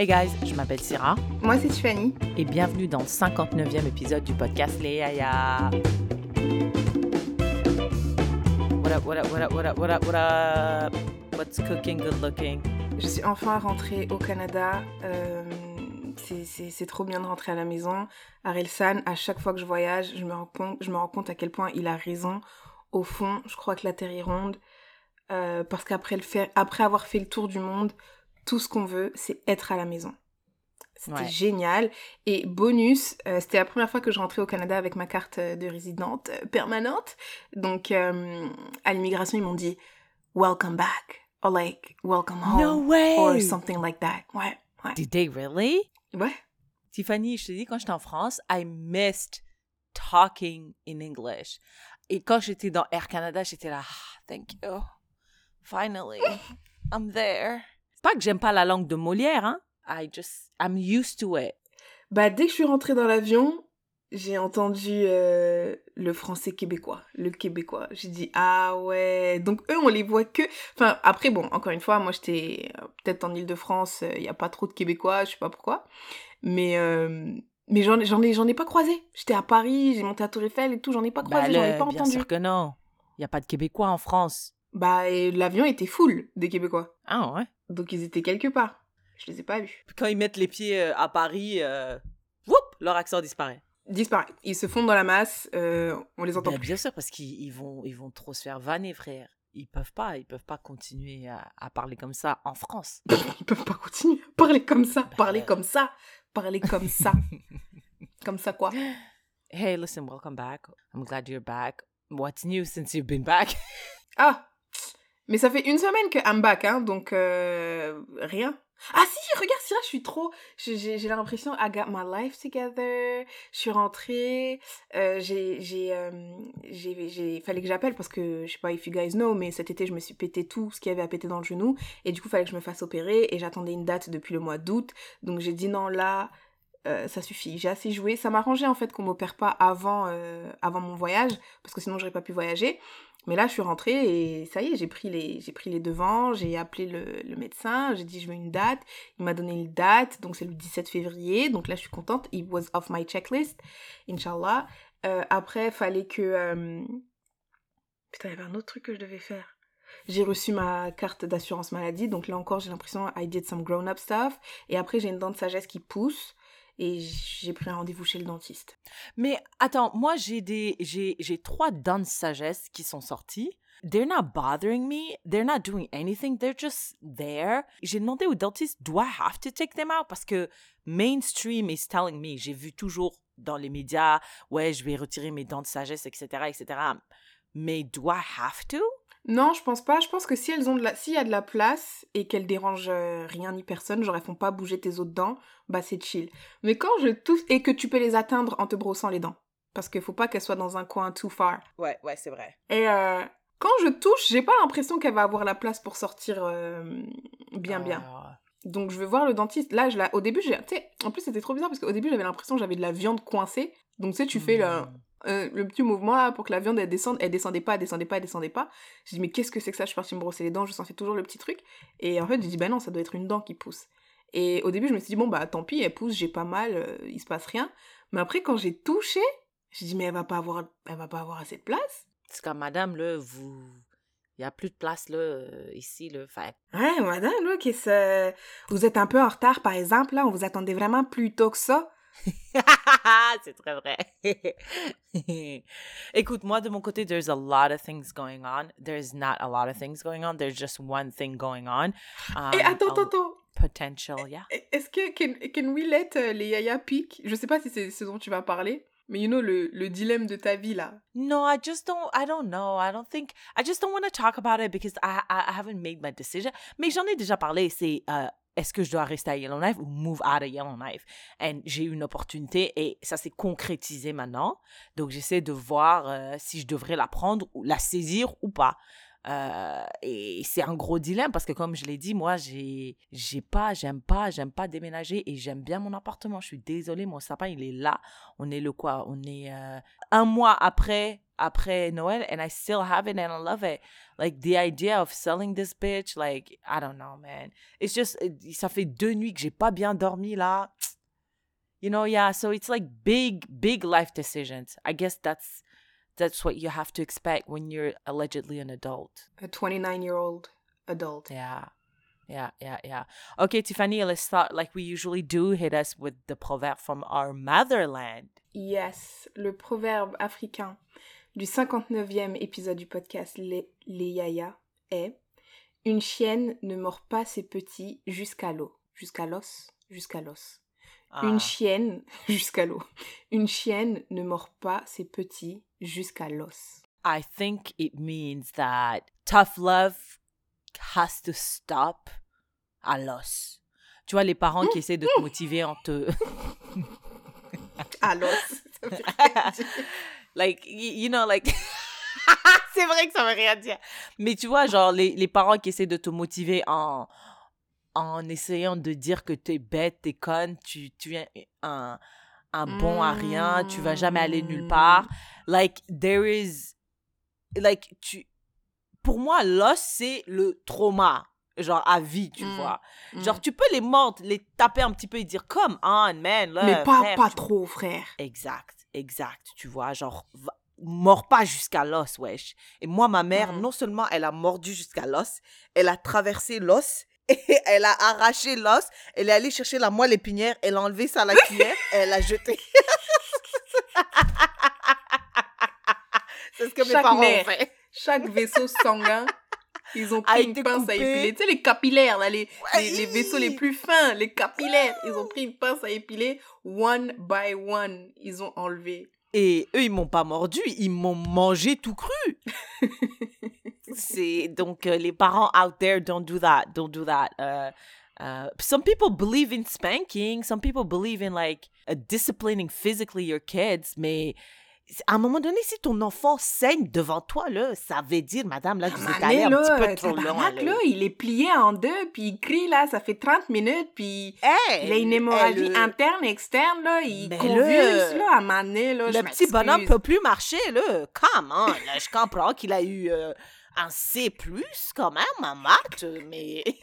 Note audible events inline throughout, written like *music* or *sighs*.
Hey guys, je m'appelle Syrah. Moi, c'est Tiffany. Et bienvenue dans le 59e épisode du podcast Les Yaya. What up, what up, what up, what up, what up, what up? What's cooking, good looking? Je suis enfin rentrée au Canada. Euh, c'est trop bien de rentrer à la maison. Arelsan, à chaque fois que je voyage, je me, rends compte, je me rends compte à quel point il a raison. Au fond, je crois que la Terre est ronde. Euh, parce qu'après après avoir fait le tour du monde, tout ce qu'on veut, c'est être à la maison. C'était génial. Et bonus, euh, c'était la première fois que je rentrais au Canada avec ma carte de résidente euh, permanente. Donc, à l'immigration, ils m'ont dit Welcome back. Or like, Welcome home. No way. Or something like that. Ouais. ouais. Did they really? Ouais. Tiffany, je te dis, quand j'étais en France, I missed talking in English. Et quand j'étais dans Air Canada, j'étais là, ah, thank you. Finally, *laughs* I'm there. Pas que j'aime pas la langue de Molière, hein. I just, I'm used to it. Bah, dès que je suis rentrée dans l'avion, j'ai entendu euh, le français québécois, le québécois. J'ai dit, ah ouais. Donc, eux, on les voit que. Enfin, après, bon, encore une fois, moi, j'étais euh, peut-être en Ile-de-France, il n'y a pas trop de québécois, je sais pas pourquoi. Mais. Euh, mais j'en ai, j'en ai pas croisé. J'étais à Paris, j'ai monté à Tour Eiffel et tout, j'en ai pas croisé, j'en ai pas bah, bien entendu. sûr que non. Il n'y a pas de Québécois en France. Bah, l'avion était full des Québécois. Ah ouais. Donc ils étaient quelque part. Je les ai pas vus. Quand ils mettent les pieds à Paris, leur accent disparaît disparaît. Ils se fondent dans la masse, euh, on les entend ben, plus. Bien sûr, parce qu'ils vont, ils vont trop se faire vanner, frère. Ils peuvent pas, ils peuvent pas continuer à, parler comme ça en France. *laughs* ils peuvent pas continuer à parler comme ça, ben, parler comme ça, parler comme ça. *laughs* comme ça quoi Hey, listen, welcome back. I'm glad you're back. What's new since you've been back? Ah, mais ça fait une semaine que I'm back, hein, donc euh, rien. Ah si, regarde, Syrah, je suis trop... J'ai l'impression, I got my life together, je suis rentrée, euh, j'ai... J'ai... Euh, fallait que j'appelle parce que, je sais pas if you guys know, mais cet été, je me suis pété tout ce qu'il y avait à péter dans le genou, et du coup, fallait que je me fasse opérer, et j'attendais une date depuis le mois d'août, donc j'ai dit non, là, euh, ça suffit, j'ai assez joué. Ça m'arrangeait en fait qu'on m'opère pas avant, euh, avant mon voyage, parce que sinon j'aurais pas pu voyager. Mais là, je suis rentrée et ça y est, j'ai pris les, j'ai pris les devants, j'ai appelé le, médecin, j'ai dit je veux une date. Il m'a donné une date, donc c'est le 17 février. Donc là, je suis contente. It was off my checklist, Inch'Allah. Euh, après, fallait que... Euh... Putain, il y avait un autre truc que je devais faire. J'ai reçu ma carte d'assurance maladie, donc là encore, j'ai l'impression I did some grown-up stuff. Et après, j'ai une dent de sagesse qui pousse et j'ai pris un rendez-vous chez le dentiste. Mais attends, moi j'ai des j'ai j'ai trois dents de sagesse qui sont sorties. They're not bothering me. They're not doing anything. They're just there. J'ai demandé au dentiste, do I have to take them out? Parce que mainstream is telling me, j'ai vu toujours dans les médias, ouais, je vais retirer mes dents de sagesse, etc., etc. Mais do I have to? Non, je pense pas. Je pense que si elles ont de la, s'il y a de la place et qu'elles dérangent euh, rien ni personne, genre elles font pas bouger tes autres dents, bah c'est chill. Mais quand je touche et que tu peux les atteindre en te brossant les dents, parce qu'il faut pas qu'elles soient dans un coin too far. Ouais, ouais, c'est vrai. Et euh, quand je touche, j'ai pas l'impression qu'elle va avoir la place pour sortir euh, bien bien. Ah. Donc je vais voir le dentiste. Là, je la... au début, j'ai, en plus c'était trop bizarre parce qu'au début j'avais l'impression que j'avais de la viande coincée. Donc tu sais, tu fais le hmm. Euh, le petit mouvement là pour que la viande elle descende, elle descendait pas, elle descendait pas, elle descendait pas. J'ai dit mais qu'est-ce que c'est que ça? Je suis partie me brosser les dents, je sentais toujours le petit truc. Et en fait j'ai dit bah non, ça doit être une dent qui pousse. Et au début je me suis dit bon bah tant pis, elle pousse, j'ai pas mal, euh, il se passe rien. Mais après quand j'ai touché, j'ai dit mais elle va pas avoir, elle va pas avoir assez de place. C'est comme madame le vous il y a plus de place là euh, ici le fait. Ouais, madame là qu'est-ce vous êtes un peu en retard par exemple là, on vous attendait vraiment plus tôt que ça. *laughs* *laughs* c'est très vrai. *laughs* Écoute, moi de mon côté, there's a lot of things going on. There's not a lot of things going on. There's just one thing going on. Um, Et attends, attends, attends. Potential, yeah. Est-ce que can, can we let uh, les Yaya pick? Je sais pas si c'est ce dont tu vas parler. Mais you know le, le dilemme de ta vie là. No, I just don't. I don't know. I don't think. I just don't want to talk about it because I I, haven't made my decision. Mais j'en ai déjà parlé. C'est uh, est-ce que je dois rester à Yellowknife ou move out of Yellowknife? Et j'ai eu une opportunité et ça s'est concrétisé maintenant. Donc, j'essaie de voir euh, si je devrais la prendre ou la saisir ou pas. Euh, et c'est un gros dilemme parce que comme je l'ai dit, moi, j'ai, j'ai pas, j'aime pas, j'aime pas déménager et j'aime bien mon appartement. Je suis désolée, mon sapin, il est là. On est le quoi? On est euh, un mois après après Noël and I still have it and I love it. Like the idea of selling this bitch, like I don't know, man. It's just ça fait deux nuits que j'ai pas bien dormi là. You know, yeah. So it's like big, big life decisions. I guess that's that's what you have to expect when you're allegedly an adult. A 29 year old adult. Yeah. Yeah, yeah, yeah. Okay, Tiffany, let's start like we usually do. Hit us with the proverb from our motherland. Yes, le proverbe africain du 59e épisode du podcast Les, les Yaya est Une chienne ne mord pas ses petits jusqu'à l'eau. Jusqu'à l'os Jusqu'à l'os. Une Ah. chienne, *laughs* jusqu'à l'eau. Une chienne ne mord pas ses petits jusqu'à l'os. I think it means that tough love has to stop à l'os. Tu vois, les parents qui essaient de te *laughs* motiver en te. À l'os. *laughs* Like, you know, like. *laughs* c'est vrai que ça veut rien dire. Mais tu vois, genre, les, les parents qui essaient de te motiver en, en essayant de dire que t'es bête, t'es conne, tu, tu es un, un bon à rien, tu vas jamais aller nulle part. Like, there is. Like, tu. Pour moi, l'os, c'est le trauma. Genre, à vie, tu Mm. vois. Mm. Genre, tu peux les mordre, les taper un petit peu et dire, come on, man. Là, Mais pas, frère, pas tu- trop, frère. Exact, exact, tu vois, genre, va- mords pas jusqu'à l'os, wesh. Et moi, ma mère, Mhm. non seulement elle a mordu jusqu'à l'os, elle a traversé l'os, *laughs* et elle a arraché l'os, elle est allée chercher la moelle épinière, elle a enlevé ça à la cuillère, et elle a jeté. *laughs* C'est ce que mes parents ont fait. Chaque vaisseau sanguin, ils ont pris une pince à épiler. Tu sais, les capillaires, là, les, Ouais, les, les vaisseaux les plus fins, les capillaires, ils ont pris une pince à épiler. One by one, ils ont enlevé. Et eux, ils m'ont pas mordu, ils m'ont mangé tout cru. *laughs* C'est donc euh, les parents out there don't do that, don't do that. Uh, uh, some people believe in spanking, some people believe in like uh, disciplining physically your kids, mais à un moment donné, si ton enfant saigne devant toi là, ça veut dire, madame, là, vous êtes allé un petit peu trop loin. là. là, il est plié en deux, puis il crie, là, ça fait 30 minutes, puis Hey, il a une hémorragie elle, interne, externe, là, il Mais convulse, là, là, à Mané, là, le petit bonhomme peut plus marcher, là. Come on, là, je comprends qu'il a eu euh, un C+, quand même, en maths, mais... *laughs*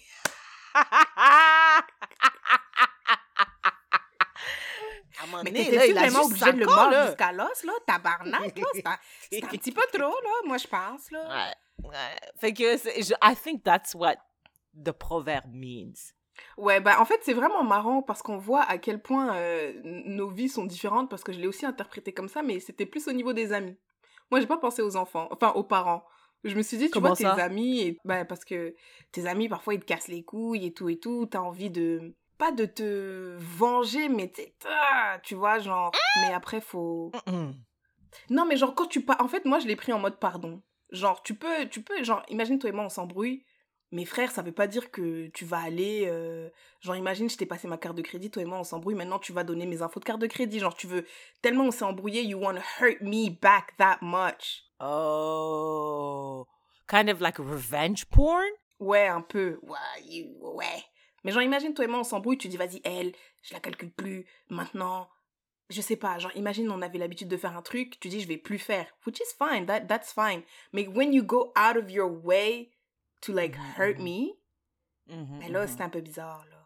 À un moment Mais donné, a vraiment obligé de le mordre jusqu'à l'os, là, tabarnak, là, *laughs* c'est un, petit peu trop, là, moi, je pense, là. Ouais, ouais. Fait que, je- I think that's what the proverbe means. Ouais, bah en fait c'est vraiment marrant parce qu'on voit à quel point euh, nos vies sont différentes parce que je l'ai aussi interprété comme ça, mais c'était plus au niveau des amis. Moi j'ai pas pensé aux enfants, enfin aux parents. Je me suis dit, tu Comment vois, tes amis, et, bah, parce que tes amis parfois ils te cassent les couilles et tout et tout, t'as envie de. Pas de te venger, mais t'es- ah, tu vois, genre. Mais après faut. Non, mais genre, quand tu pas En fait, moi, je l'ai pris en mode pardon. Genre, tu peux, tu peux, genre, imagine toi et moi, on s'embrouille. Mais frère, ça veut pas dire que tu vas aller. euh, Genre, imagine, je t'ai passé ma carte de crédit, toi et moi, on s'embrouille. Maintenant, tu vas donner mes infos de carte de crédit. Genre, tu veux. Tellement on s'est embrouillé, you want to hurt me back that much. Oh. Kind of like revenge porn? Ouais, un peu. Ouais, you- ouais. Mais genre, imagine, toi et moi, on s'embrouille, tu dis, vas-y, elle, je la calcule plus. Maintenant, je sais pas. Genre, imagine, on avait l'habitude de faire un truc, tu dis, je vais plus faire. Which is fine, that, that's fine. Mais when you go out of your way to, like, Mhm, hurt me, Mhm, ben là, mhm. c'est un peu bizarre, là.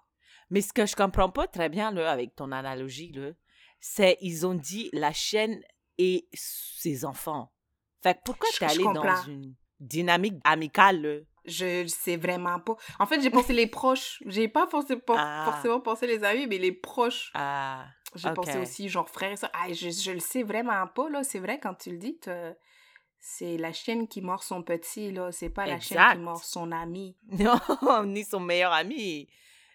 Mais ce que je comprends pas très bien là, avec ton analogie, là, c'est ils ont dit la chienne et ses enfants. Fait que pourquoi t'es allé dans une dynamique amicale, là? Je sais vraiment pas. En fait, j'ai *laughs* pensé les proches. J'ai pas forcément, Ah. forcément pensé les amis, mais les proches. Ah, J'ai pensé aussi, genre, frère et ça. Ah, je, je le sais vraiment pas, là. C'est vrai, quand tu le dis, c'est la chienne qui mord son petit, là. C'est pas la chienne qui mord son ami. *laughs* non, ni son meilleur ami.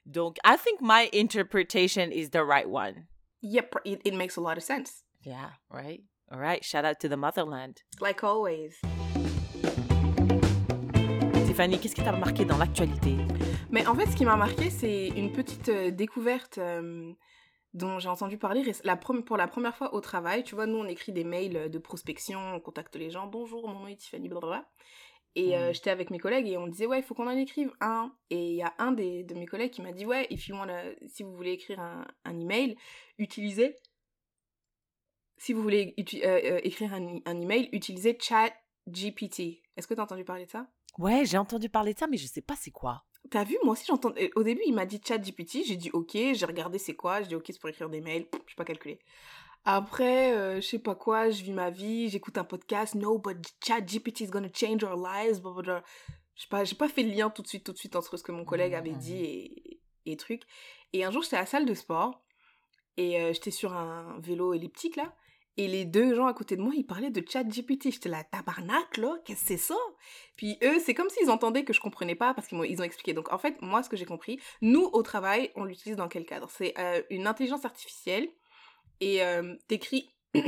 Donc, I think my interpretation is the right one. Yep, it, it makes a lot of sense. Yeah, right? All right, shout out to the motherland. Like always. Tiffany, qu'est-ce qui t'a marqué dans l'actualité? Mais en fait, ce qui m'a marqué, c'est une petite euh, découverte euh, dont j'ai entendu parler la pour la première fois au travail. Tu vois, nous, on écrit des mails de prospection, on contacte les gens. Bonjour, mon nom est Tiffany, blablabla. Et euh, Mm. j'étais avec mes collègues et on disait, ouais, il faut qu'on en écrive un. Et il y a un des, de mes collègues qui m'a dit, ouais, if you wanna- si vous voulez écrire un, un email, utilisez si vous voulez euh, euh, écrire un, un email, utilisez ChatGPT. Est-ce que tu as entendu parler de ça? Ouais, j'ai entendu parler de ça, mais je sais pas c'est quoi. T'as vu, moi aussi j'entends. Au début, il m'a dit ChatGPT, j'ai dit OK, j'ai regardé c'est quoi, j'ai dit OK, c'est pour écrire des mails, je sais pas calculer. Après, euh, je sais pas quoi, je vis ma vie, j'écoute un podcast, no, but ChatGPT is gonna change our lives, blah, blah, blah. Je sais pas, j'ai pas fait le lien tout de suite, tout de suite entre ce que mon collègue avait Mhm. dit et, et truc. Et un jour, j'étais à la salle de sport et euh, j'étais sur un vélo elliptique là. Et les deux gens à côté de moi, ils parlaient de ChatGPT. J'étais là, tabarnak, là, qu'est-ce que c'est ça? Puis eux, c'est comme s'ils entendaient que je comprenais pas parce qu'ils m'ont- ils ont expliqué. Donc en fait, moi, ce que j'ai compris, nous, au travail, on l'utilise dans quel cadre? C'est euh, une intelligence artificielle et euh, t'écris... *clears throat*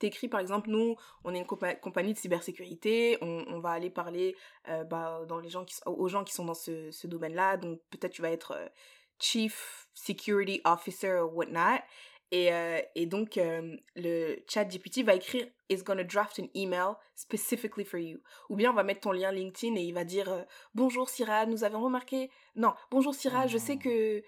T'écris par exemple, nous, on est une compa- compagnie de cybersécurité, on, va aller parler euh, bah, dans les gens qui, aux gens qui sont dans ce, ce domaine-là, donc peut-être tu vas être euh, Chief Security Officer ou whatnot, et, euh, et donc euh, le chat GPT va écrire « is gonna draft an email specifically for you ». Ou bien on va mettre ton lien LinkedIn et il va dire euh, Bonjour Syrah, nous avons remarqué... » Non, « Bonjour Syrah, je sais Oh. que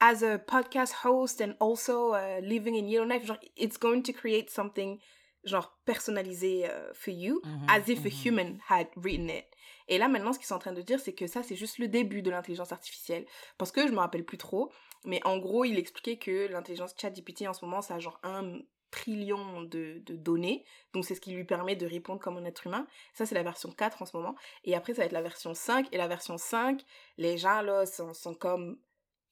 as a podcast host and also uh, living in Yellowknife, genre, it's going to create something genre personnalisé uh, for you, Mhm, as if a mhm. human had written it. Et là maintenant, ce qu'ils sont en train de dire, c'est que ça, c'est juste le début de l'intelligence artificielle. Parce que je me rappelle plus trop, mais en gros, il expliquait que l'intelligence ChatGPT en ce moment, ça a genre un trillion de, de données. Donc c'est ce qui lui permet de répondre comme un être humain. Ça, c'est la version 4 en ce moment. Et après, ça va être la version 5. Et la version 5, les gens là sont, sont comme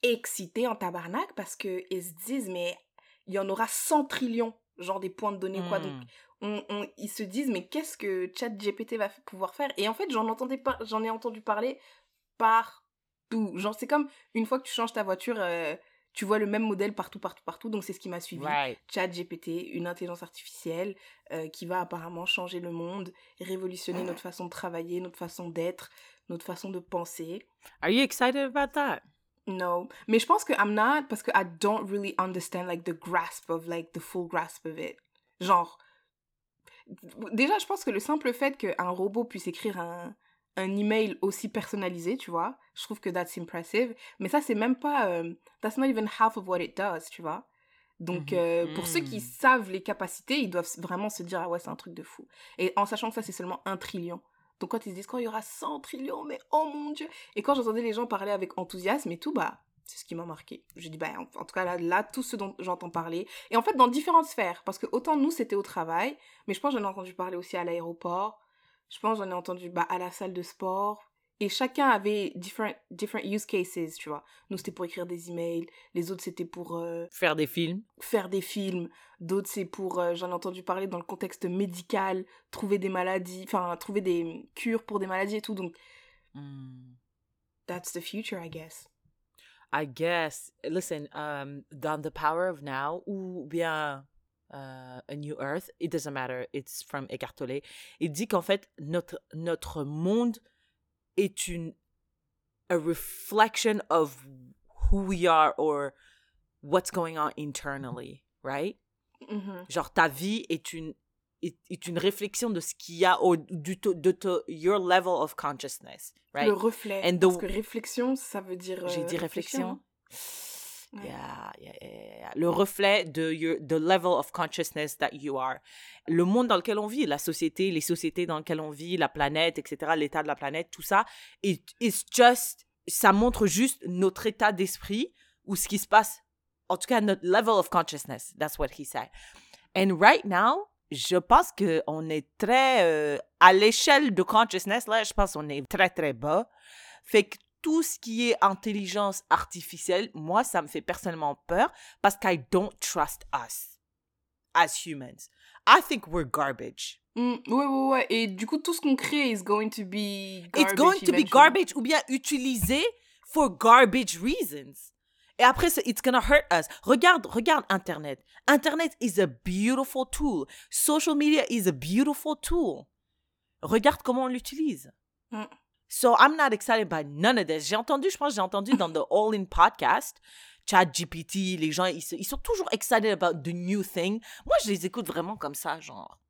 excités en tabarnak parce que ils se disent, mais il y en aura 100 trillions, genre des points de données, quoi. Donc Hmm. on, on- ils se disent mais qu'est-ce que ChatGPT va pouvoir faire? Et en fait, j'en entendais j'en ai entendu parler Genre c'est comme une fois que tu changes ta voiture, euh, tu vois le même modèle partout, partout, partout. Donc c'est ce qui m'a suivi. Right. ChatGPT, une intelligence artificielle euh, qui va apparemment changer le monde, révolutionner notre façon de travailler, notre façon d'être, notre façon de penser. Are you excited about that? No, mais je pense que I'm not parce que I don't really understand like the grasp of like the full grasp of it. Genre déjà je pense que le simple fait qu'un robot puisse écrire un un email aussi personnalisé, tu vois, je trouve que that's impressive, mais ça c'est même pas euh, that's not even half of what it does, tu vois. Donc Mhm. euh, pour ceux qui Mm. savent les capacités, ils doivent vraiment se dire ah ouais, c'est un truc de fou. Et en sachant que ça c'est seulement un trillion. Donc quand ils se disent quand il y aura 100 trillions, mais oh mon dieu. Et quand j'entendais les gens parler avec enthousiasme et tout, bah c'est ce qui m'a marqué. J'ai dit bah en, en tout cas là, là tout ce dont j'entends parler et en fait dans différentes sphères parce que autant nous c'était au travail, mais je pense que j'en ai entendu parler aussi à l'aéroport. Je pense j'en ai entendu bah, à la salle de sport. Et chacun avait different, different use cases, tu vois. Nous, c'était pour écrire des emails. Les autres, c'était pour euh, Faire des films. faire des films. D'autres, c'est pour, euh, j'en ai entendu parler dans le contexte médical, trouver des maladies, enfin, trouver des cures pour des maladies et tout. Donc, Hmm. that's the future, I guess. I guess. Listen, um, dans The Power of Now ou bien euh, A New Earth, it doesn't matter. It's from Eckhart Tolle. Il dit qu'en fait notre notre monde est une a reflection of who we are or what's going on internally, right? Mhm. Genre ta vie est une est, est une réflexion de ce qu'il y a au du to- de to- your level of consciousness, right? Le reflet. And the- Parce que réflexion, ça veut dire. J'ai euh, dit réfléchir, réflexion. Le reflet de your, the level of consciousness that you are. Le monde dans lequel on vit, la société, les sociétés dans lesquelles on vit, la planète, etc., l'état de la planète, tout ça, it, it's just, ça montre juste notre état d'esprit ou ce qui se passe, en tout cas notre level of consciousness. That's what he said. And right now, je pense qu'on est très, euh, à l'échelle de consciousness, là, je pense qu'on est très, très bas. Fait que tout ce qui est intelligence artificielle, moi, ça me fait personnellement peur parce que I don't trust us as humans. I think we're garbage. Mm, ouais, ouais, ouais. Et du coup, tout ce qu'on crée is going to be garbage. It's going to be eventually. garbage ou bien utilisé for garbage reasons. Et après, c'est- it's gonna hurt us. Regarde, regarde Internet. Internet is a beautiful tool. Social media is a beautiful tool. Regarde comment on l'utilise. Mm. So I'm not excited by none of this. J'ai entendu, je pense, j'ai entendu dans the All In podcast, Chat GPT, les gens, ils, sont toujours excited about the new thing. Moi, je les écoute vraiment comme ça, genre.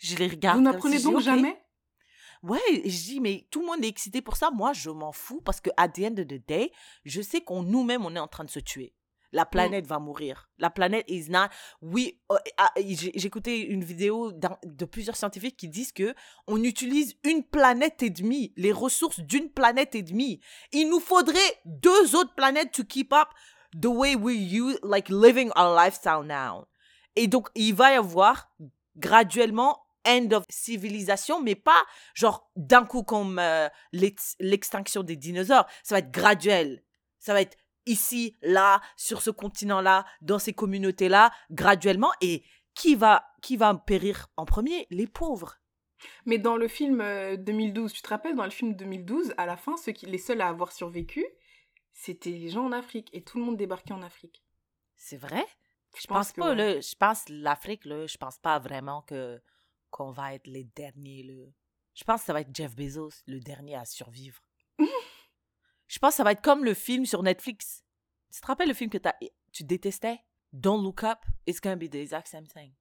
Je les regarde. Vous n'apprenez si donc jamais? Ouais, je dis, mais tout le monde est excité pour ça. Moi, je m'en fous parce que, at the end of the day, je sais qu'on nous-mêmes, on est en train de se tuer. La planète va mourir. La planète is not. Oui, euh, ah, écouté une vidéo de plusieurs scientifiques qui disent que on utilise une planète et demie, les ressources d'une planète et demie. Il nous faudrait deux autres planètes to keep up the way we use, like living our lifestyle now. Et donc, il va y avoir graduellement end of civilisation, mais pas genre d'un coup comme euh, l'ex- l'extinction des dinosaures. Ça va être graduel. Ça va être ici, là, sur ce continent-là, dans ces communautés-là, graduellement. Et qui va, qui va périr en premier? Les pauvres. Mais dans le film euh, 2012, tu te rappelles, dans le film 2012, à la fin, ceux qui, les seuls à avoir survécu, c'était les gens en Afrique. Et tout le monde débarquait en Afrique. C'est vrai? Je Je pense pas, ouais. là. Je pense l'Afrique, je pense pas vraiment que qu'on va être les derniers, là. Je pense que ça va être Jeff Bezos, le dernier à survivre. *laughs* je pense que ça va être comme le film sur Netflix. Tu te rappelles le film que t'as- tu détestais? Don't Look Up, it's gonna be the exact same thing.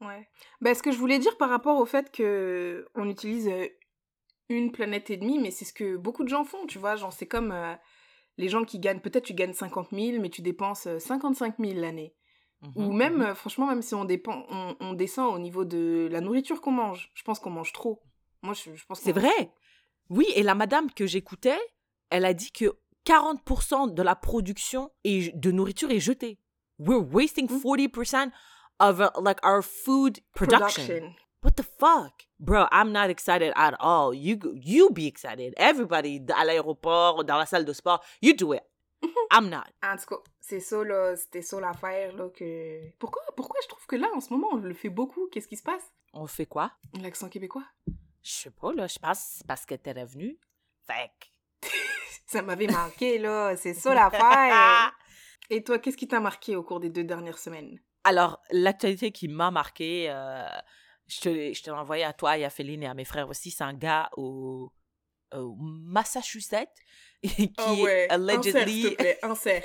Ouais. Ben, ce que je voulais dire par rapport au fait que on utilise euh, une planète et demie, mais c'est ce que beaucoup de gens font, tu vois. Genre, c'est comme euh, les gens qui gagnent, peut-être tu gagnes 50 000, mais tu dépenses euh, 55 000 l'année. Ou Mhm, même, mhm. euh, franchement, même si on, dépend, on, on descend au niveau de la nourriture qu'on mange, je pense qu'on mange trop. Moi, je, je pense C'est vrai. Oui, et la madame que j'écoutais, elle a dit que 40% de la production est- de nourriture est jetée. We're wasting Mm. 40% of uh, like our food trop. production. What the fuck? Bro, I'm not excited at all. You you be excited. Everybody à l'aéroport, dans la salle de sport, you do it. *laughs* I'm not. En tout cas, c'est ça, là, c'était ça l'affaire, là, que... Pourquoi, pourquoi je trouve que là, en ce moment, on le fait beaucoup? Qu'est-ce qui se passe? On fait quoi? L'accent québécois? Je sais pas, là. Je pense parce que t'es revenu. Fait que- Ça m'avait marqué, là, c'est ça *laughs* l'affaire! Et toi, qu'est-ce qui t'a marqué au cours des deux dernières semaines? Alors, l'actualité qui m'a marqué, euh, je te, l'ai- je te l'ai envoyé à toi et à Féline et à mes frères aussi. C'est un gars au, au Massachusetts *laughs* qui Oh est ouais, allegedly. plaît, insère,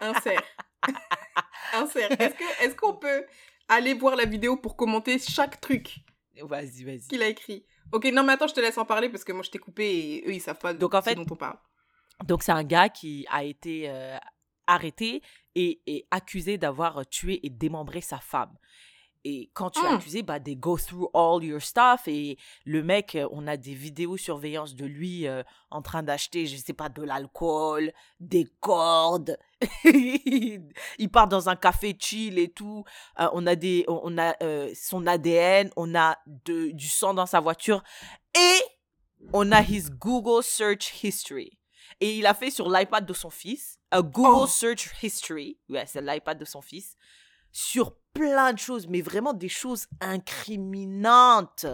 insère, *laughs* insère. Est-ce qu'on peut aller voir la vidéo pour commenter chaque truc Vas-y, vas-y. qu'il a écrit? Ok, non, mais attends, je te laisse en parler parce que moi, je t'ai coupé et eux, ils savent pas Donc, en ce fait- dont on parle. Donc, c'est un gars qui a été euh, arrêté et, et accusé d'avoir euh, tué et démembré sa femme. Et quand tu es Mm. accusé, bah, they go through all your stuff. Et le mec, euh, on a des vidéos surveillance de lui euh, en train d'acheter, je sais pas, de l'alcool, des cordes. *laughs* il part dans un café chill et tout. Euh, on a, des, on on a euh, son ADN, on a de, du sang dans sa voiture. Et on a his Google search history. Et il a fait sur l'iPad de son fils, un Google Oh. Search History, ouais, c'est l'iPad de son fils, sur plein de choses, mais vraiment des choses incriminantes.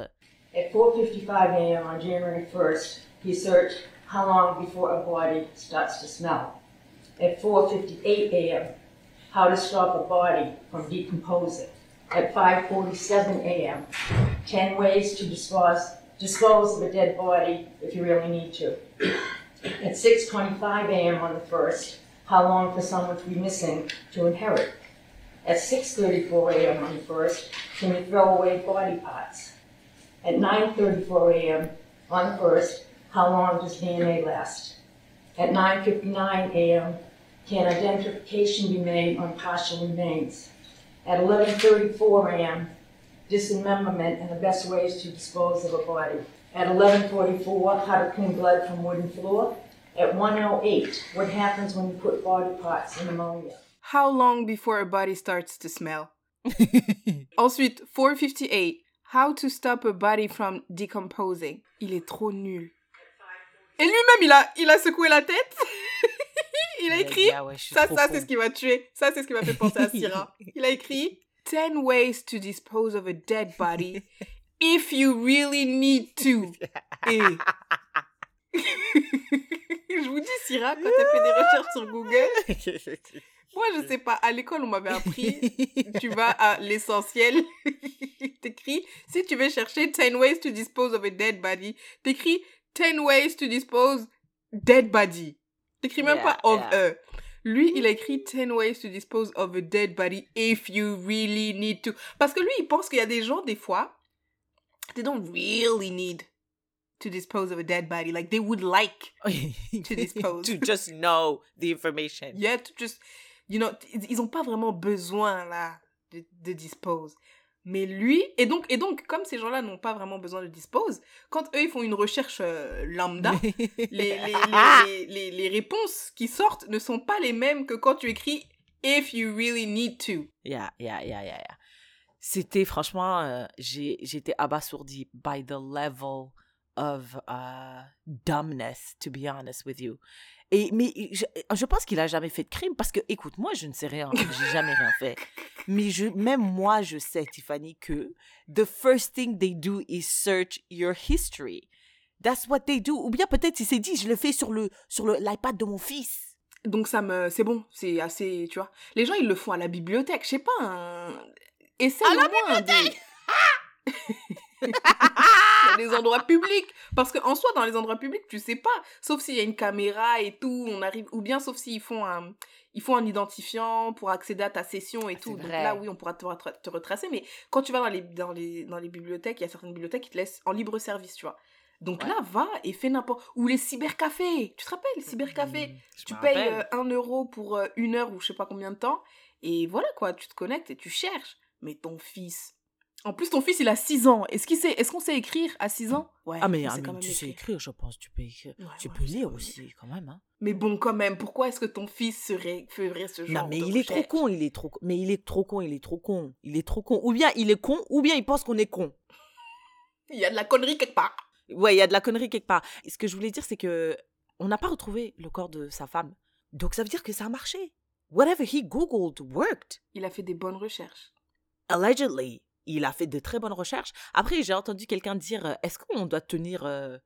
At 4:55 a.m. on January 1st, he searched how long before a body starts to smell. At 4:58 a.m., how to stop a body from decomposing. At 5:47 a.m., 10 ways to dispose dispose of a dead body if you really need to. At 6:25 a.m. on the 1st, how long for someone to be missing to inherit. At 6:34 a.m. on the 1st, can you throw away body parts? At 9:34 a.m. on the first, how long does DNA last? At 9:59 a.m., can identification be made on partial remains? At 11:34 a.m., dismemberment and the best ways to dispose of a body. At 11:44, how to clean blood from wooden floor. At 1:08, what happens when you put body parts in ammonia? How long before a body starts to smell? *laughs* Ensuite, 458. How to stop a body from decomposing. Il est trop nul. Et lui-même, il a, il a secoué la tête. *laughs* il a écrit. Ah ouais, je Ça, ça, c'est ce qui m'a tué. Ça, c'est ce qui m'a fait penser à Syrah. *laughs* Il a écrit 10 ways to dispose of a dead body if you really need to. *laughs* Et... *laughs* je vous dis, Syrah, quand t'as fait des recherches sur Google, *laughs* moi, je sais pas, à l'école, on m'avait appris, tu vas à l'essentiel, t'écris, si tu veux chercher 10 ways to dispose of a dead body, t'écris 10 ways to dispose dead body. T'écris même Yeah, pas of yeah. a. Lui, il a écrit 10 ways to dispose of a dead body if you really need to. Parce que lui, il pense qu'il y a des gens, des fois, they don't really need to dispose of a dead body. Like, they would like *laughs* to dispose. to just know the information. Yeah, to just you know, ils ont pas vraiment besoin, là, de, de dispose. Mais lui, et donc, et donc, comme ces gens-là n'ont pas vraiment besoin de dispose, quand eux, ils font une recherche euh, lambda, *laughs* les, les, les, les- les réponses qui sortent ne sont pas les mêmes que quand tu écris if you really need to. Yeah, yeah, yeah, yeah, yeah. C'était franchement, euh, j'étais abasourdi by the level of uh, dumbness, to be honest with you. Et mais je, je pense qu'il a jamais fait de crime parce que, écoute, moi je ne sais rien, j'ai jamais rien fait. *laughs* Mais je, même moi je sais, Tiffany, que the first thing they do is search your history. That's what they do. Ou bien peut-être il s'est dit, je le fais sur le sur le l'iPad de mon fils. Donc ça me, c'est bon, c'est assez, tu vois. Les gens ils le font à la bibliothèque, je sais pas. Un... Essaye À la des- les *laughs* endroits publics, parce que en soi dans les endroits publics tu sais pas, sauf s'il y a une caméra et tout, on arrive, ou bien sauf s'ils font un, ils font un identifiant pour accéder à ta session et Ah, tout. c'est Donc là oui on pourra te, retra- te retracer, mais quand tu vas dans les dans les dans les bibliothèques, il y a certaines bibliothèques qui te laissent en libre service, tu vois. Donc Ouais. là va et fais n'importe ou les cybercafés, tu te rappelles les cybercafés? Mm, je tu payes euh, un euro pour euh, une heure ou je sais pas combien de temps. Et voilà quoi, tu te connectes et tu cherches. Mais ton fils. En plus, ton fils, il a 6 ans. Est-ce qu'il sait, est-ce qu'on sait écrire à 6 ans? Ouais. Ah mais, ah, sait mais quand même tu sais écrire. je pense. Tu peux écrire. Ouais, tu ouais, peux lire aussi, quand même. Hein. Mais bon, quand même, pourquoi est-ce que ton fils serait, ferait ce genre Non, mais de il est trop con, il est trop con. Mais il est trop con, il est trop con. Il est trop con. Ou bien il est con, ou bien il pense qu'on est con. Il y a de la connerie quelque part. Ouais, il y a de la connerie quelque part. Et ce que je voulais dire, c'est que on n'a pas retrouvé le corps de sa femme. Donc ça veut dire que ça a marché. Whatever he googled worked. Il a fait des bonnes recherches. Allegedly. Il a fait de très bonnes recherches. Après, j'ai entendu quelqu'un dire euh, est-ce qu'on doit tenir euh,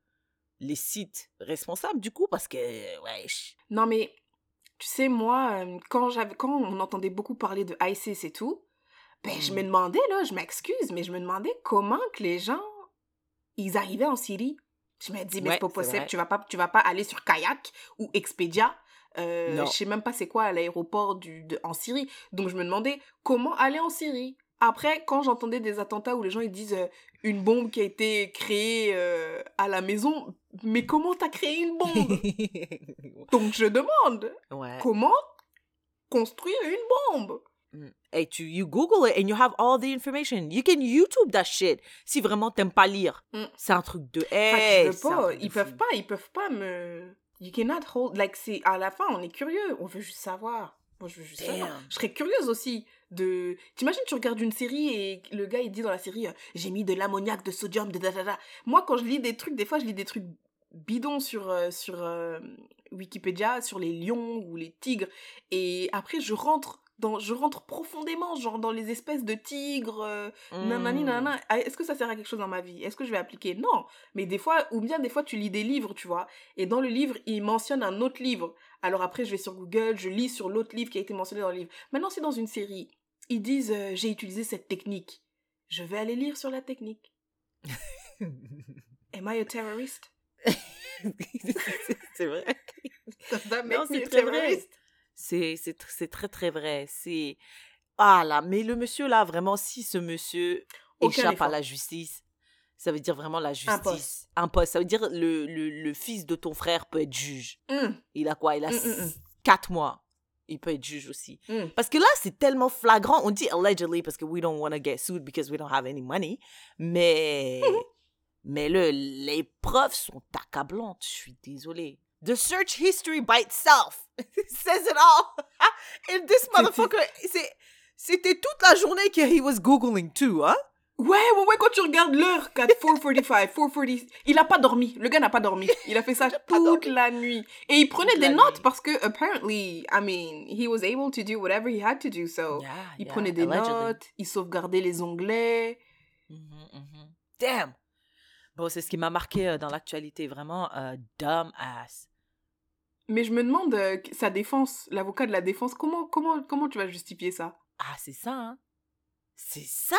les sites responsables du coup? Parce que, wesh. Non, mais tu sais, moi, euh, quand, quand on entendait beaucoup parler de ISIS et tout, ben, je me demandais, là, je m'excuse, mais je me demandais comment que les gens, ils arrivaient en Syrie. Je me dis, mais Ouais, c'est pas possible, tu vas pas, tu vas pas aller sur Kayak ou Expedia. Euh, je sais même pas c'est quoi à l'aéroport du, de- en Syrie. Donc je me demandais comment aller en Syrie. Après, quand j'entendais des attentats où les gens ils disent euh, une bombe qui a été créée euh, à la maison, mais comment t'as créé une bombe? *laughs* Donc je demande ouais. comment construire une bombe? Mm. Hey, tu you Google it and you have all the information. You can YouTube that shit. Si vraiment t'aimes pas lire, Mm. c'est un truc de. Enfin, Hey, un pas, truc de ils peuvent fou. pas, ils peuvent pas me. You cannot hold. Like, c'est à la fin, on est curieux, on veut juste savoir. Moi, je veux juste savoir. Je serais curieuse aussi de. T'imagines, tu regardes une série et le gars il dit dans la série, euh, j'ai mis de l'ammoniac, de sodium, de da da da. Moi, quand je lis des trucs, des fois, je lis des trucs bidons sur euh, sur euh, Wikipédia, sur les lions ou les tigres, et après je rentre. Dans, je rentre profondément, genre dans les espèces de tigres, euh, Nanani, Mm. nanana. Ah, Est-ce que ça sert à quelque chose dans ma vie? Est-ce que je vais appliquer? Non. Mais des fois, ou bien des fois, tu lis des livres, tu vois. Et dans le livre, il mentionne un autre livre. Alors après, je vais sur Google, je lis sur l'autre livre qui a été mentionné dans le livre. Maintenant, c'est dans une série. Ils disent euh, j'ai utilisé cette technique. Je vais aller lire sur la technique. *laughs* Am I a terrorist? *laughs* C'est vrai. Does that Non, c'est a très vrai. C'est c'est c'est très très vrai. C'est ah là, mais le monsieur là vraiment si ce monsieur Aucun échappe effort. à la justice, ça veut dire vraiment la justice. poste. Un poste. Ça veut dire le, le, le fils de ton frère peut être juge. Hum, Il a quoi? Il a Mm, mm, mm. s- quatre mois. Il peut être juge aussi. Parce que là, c'est tellement flagrant. On dit allegedly parce que we don't want to get sued because we don't have any money. Mais, *laughs* mais le, les preuves sont accablantes. Je suis désolée. The search history by itself *laughs* says it all. *laughs* And this motherfucker, c'était toute la journée que he was googling too, hein? Ouais, ouais, ouais, quand tu regardes l'heure, 4, 4.45, 4.40, il a pas dormi. Le gars n'a pas dormi. Il a fait ça toute la nuit. Et il prenait Toute des notes nuit. parce que, apparently, I mean, he was able to do whatever he had to do. So, Yeah, il yeah, prenait des allegedly. notes, il sauvegardait les onglets. Mhm, mhm. Damn! Bon, c'est ce qui m'a marqué euh, dans l'actualité, vraiment, euh, dumb ass. Mais je me demande, euh, sa défense, l'avocat de la défense, comment, comment, comment tu vas justifier ça? Ah, c'est ça, hein? C'est ça!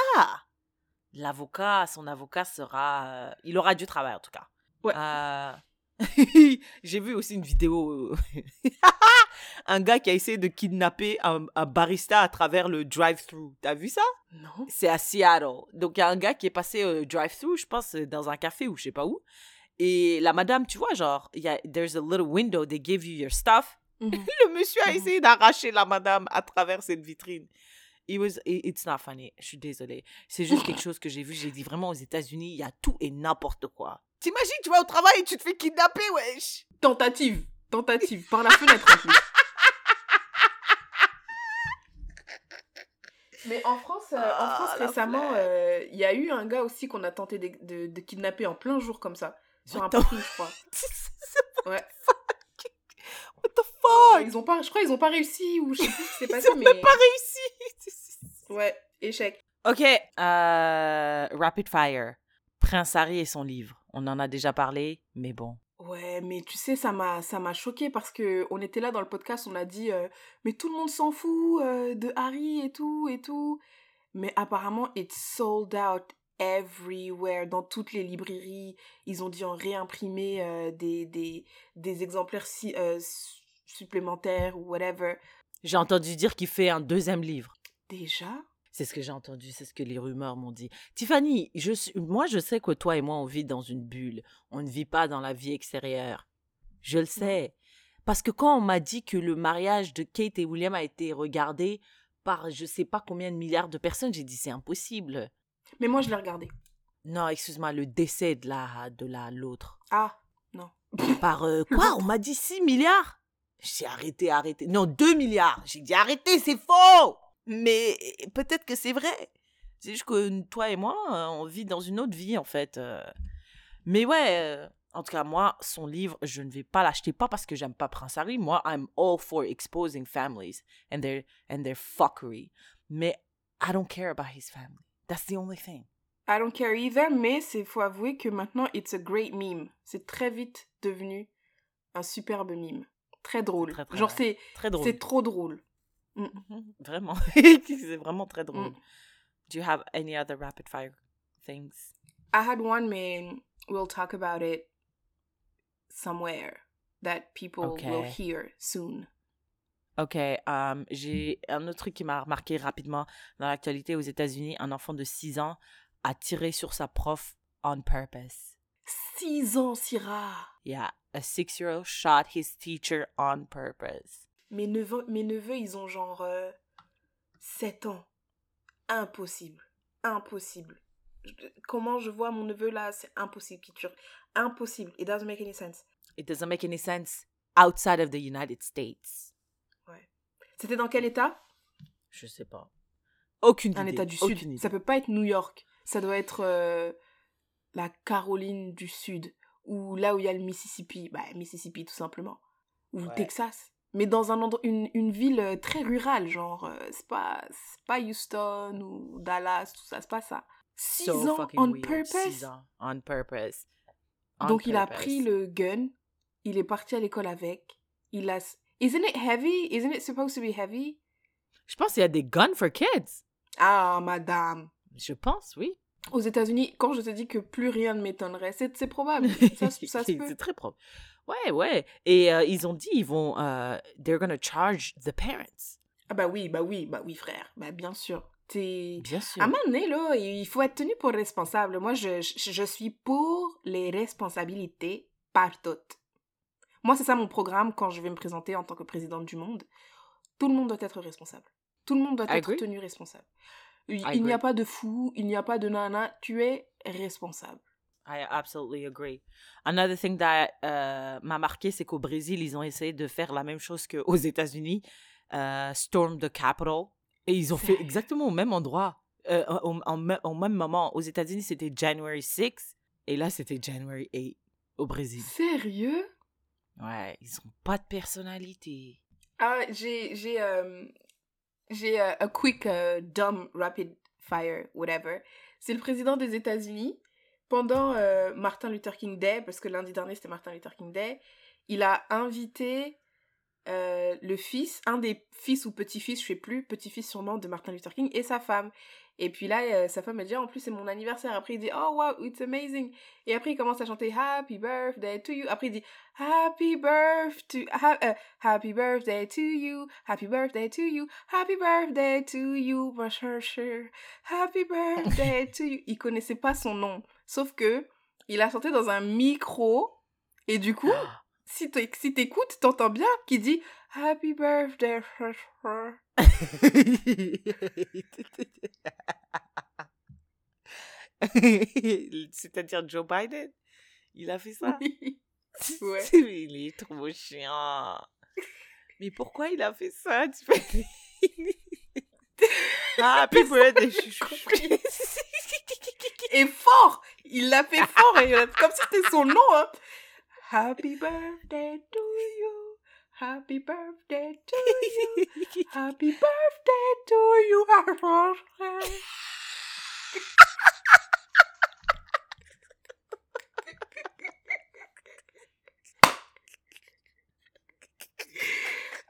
L'avocat, son avocat sera. euh, il aura du travail, en tout cas. Ouais. Euh, *laughs* J'ai vu aussi une vidéo. *laughs* un gars qui a essayé de kidnapper un, un barista à travers le drive-thru. T'as vu ça? Non. C'est à Seattle. Donc, il y a un gars qui est passé au drive-thru, je pense, dans un café ou je sais pas où. Et la madame, tu vois, genre, il y a, there's a little window, they give you your stuff. Mhm. *laughs* Le monsieur a Mhm. essayé d'arracher la madame à travers cette vitrine. It was, it- it's not funny. Je suis désolée. C'est juste quelque chose que j'ai vu. J'ai dit vraiment aux États-Unis, il y a tout et n'importe quoi. T'imagines, tu vas au travail et tu te fais kidnapper, wesh. Tentative. Tentative. Par la fenêtre en plus. *laughs* Mais en France, euh, en Ah, France récemment, euh, il y a eu un gars aussi qu'on a tenté de, de- de kidnapper en plein jour comme ça. Sur What un parking, je crois. *laughs* Ouais. What the fuck? Ils ont pas, je crois qu'ils ont pas réussi ou je sais plus ce qui s'est Ils passé, ont mais... même pas réussi. *laughs* Ouais, échec. Ok, euh, Rapid Fire. Prince Harry et son livre. On en a déjà parlé, mais bon. Ouais, mais tu sais, ça m'a, ça m'a choqué parce que on était là dans le podcast, on a dit, euh, mais tout le monde s'en fout euh, de Harry et tout et tout. Mais apparemment, it's sold out everywhere, dans toutes les librairies. Ils ont dit en réimprimer euh, des, des, des exemplaires si, euh, su- supplémentaires ou whatever. J'ai entendu dire qu'il fait un deuxième livre. Déjà? C'est ce que j'ai entendu, c'est ce que les rumeurs m'ont dit. Tiffany, je suis, moi je sais que toi et moi on vit dans une bulle. On ne vit pas dans la vie extérieure. Je le sais. Parce que quand on m'a dit que le mariage de Kate et William a été regardé par je sais pas combien de milliards de personnes, j'ai dit c'est impossible. Mais moi, je l'ai regardé. Non, excuse-moi, le décès de la de la l'autre. Ah, non. *laughs* Par euh, quoi? On m'a dit 6 milliards? J'ai arrêté, arrêté. Non, 2 milliards. J'ai dit arrêtez, c'est faux Mais peut-être que c'est vrai. C'est juste que toi et moi, euh, on vit dans une autre vie, en fait. euh. Mais ouais, en tout cas, moi, son livre, je ne vais pas l'acheter. Pas parce que j'aime pas Prince Harry. Moi, I'm all for exposing families and their, and their fuckery. Mais I don't care about his family. That's the only thing. I don't care either, mais c'est faut avouer que maintenant, it's a great meme. C'est très vite devenu un superbe meme. Très drôle. Très, très Genre, c'est, Très drôle. c'est trop drôle. Mhm, *laughs* Vraiment. *laughs* c'est vraiment très drôle. Mm. Do you have any other rapid fire things? I had one, mais we'll talk about it somewhere that people will Okay. hear soon. Ok, um, j'ai un autre truc qui m'a remarqué rapidement dans l'actualité aux États-Unis. Un enfant de 6 ans a tiré sur sa prof on purpose. Six ans, Syrah. Yeah, a six-year-old shot his teacher on purpose. Mes neveux, mes neveux, ils ont genre euh, 7 ans. Impossible. Impossible. Je- Comment je vois mon neveu là, c'est impossible qu'il tue. Impossible. It doesn't make any sense. It doesn't make any sense outside of the United States. C'était dans quel état? Je sais pas. Aucune Un idée. état du aucune Sud. idée. Ça peut pas être New York. Ça doit être euh, la Caroline du Sud. Ou là où il y a le Mississippi. Bah, Mississippi tout simplement. Ou Ouais. Texas. Mais dans un une, une ville euh, très rurale, genre, euh, c'est pas, pas Houston ou Dallas, tout ça, c'est pas ça. Six So ans on weird. purpose. Six ans on purpose. On Donc il a pris le gun, il est parti à l'école avec, il a... Isn't it heavy? Isn't it supposed to be heavy? Je pense qu'il y a des guns for kids. Ah, madame. Je pense, oui. Aux États-Unis, quand je te dis que plus rien ne m'étonnerait, c'est probable. Ça, se- ça se *laughs* peut. c'est très propre. Ouais, ouais. Et euh, ils ont dit, ils vont, euh, they're gonna charge the parents. Ah bah oui, bah oui, bah oui, frère. Bah bien sûr. T'es... Bien sûr. À un moment donné, là, il faut être tenu pour responsable. Moi, je, je, je suis pour les responsabilités partout. Moi, c'est ça mon programme quand je vais me présenter en tant que présidente du monde. Tout le monde doit être responsable. Tout le monde doit I être agree. tenu responsable. Il, n'y a pas de fou, il n'y a pas de nana, tu es responsable. I absolutely agree. Another thing that euh, m'a marqué, c'est qu'au Brésil, ils ont essayé de faire la même chose qu'aux États-Unis, euh, storm the Capitol, et ils ont fait exactement au même endroit, euh, au, en me- au même moment. Aux États-Unis, c'était January 6, et là, c'était January 8 au Brésil. Sérieux? Ouais, ils ont pas de personnalité. Ah, j'ai, j'ai, euh, j'ai euh, quick euh, dumb rapid fire, whatever. C'est le président des États-Unis. Pendant Martin Luther King Day, parce que lundi dernier c'était Martin Luther King Day, il a invité le fils, un des fils ou petits-fils, je sais plus, petit-fils sûrement de Martin Luther King et sa femme. Et puis là, euh, sa femme a dit, Ah, en plus c'est mon anniversaire. Après il dit, oh wow, it's amazing. Et après il commence à chanter Happy birthday to you. Après il dit, Happy birthday, ha- euh, happy birthday to you, happy birthday to you, happy birthday to you. Happy birthday to you. Il connaissait pas son nom, sauf que il a chanté dans un micro et du coup, *gasps* si t'écoutes, t'entends bien qui dit Happy birthday. *laughs* C'est-à-dire Joe Biden? Il a fait ça? Ouais. *laughs* Il est trop chiant. Mais pourquoi il a fait ça? Happy birthday chouchou. Et fort Il l'a fait fort, et, comme si c'était son nom. Hein. Happy birthday to you. Happy birthday to you. *laughs* Happy birthday to you. *laughs*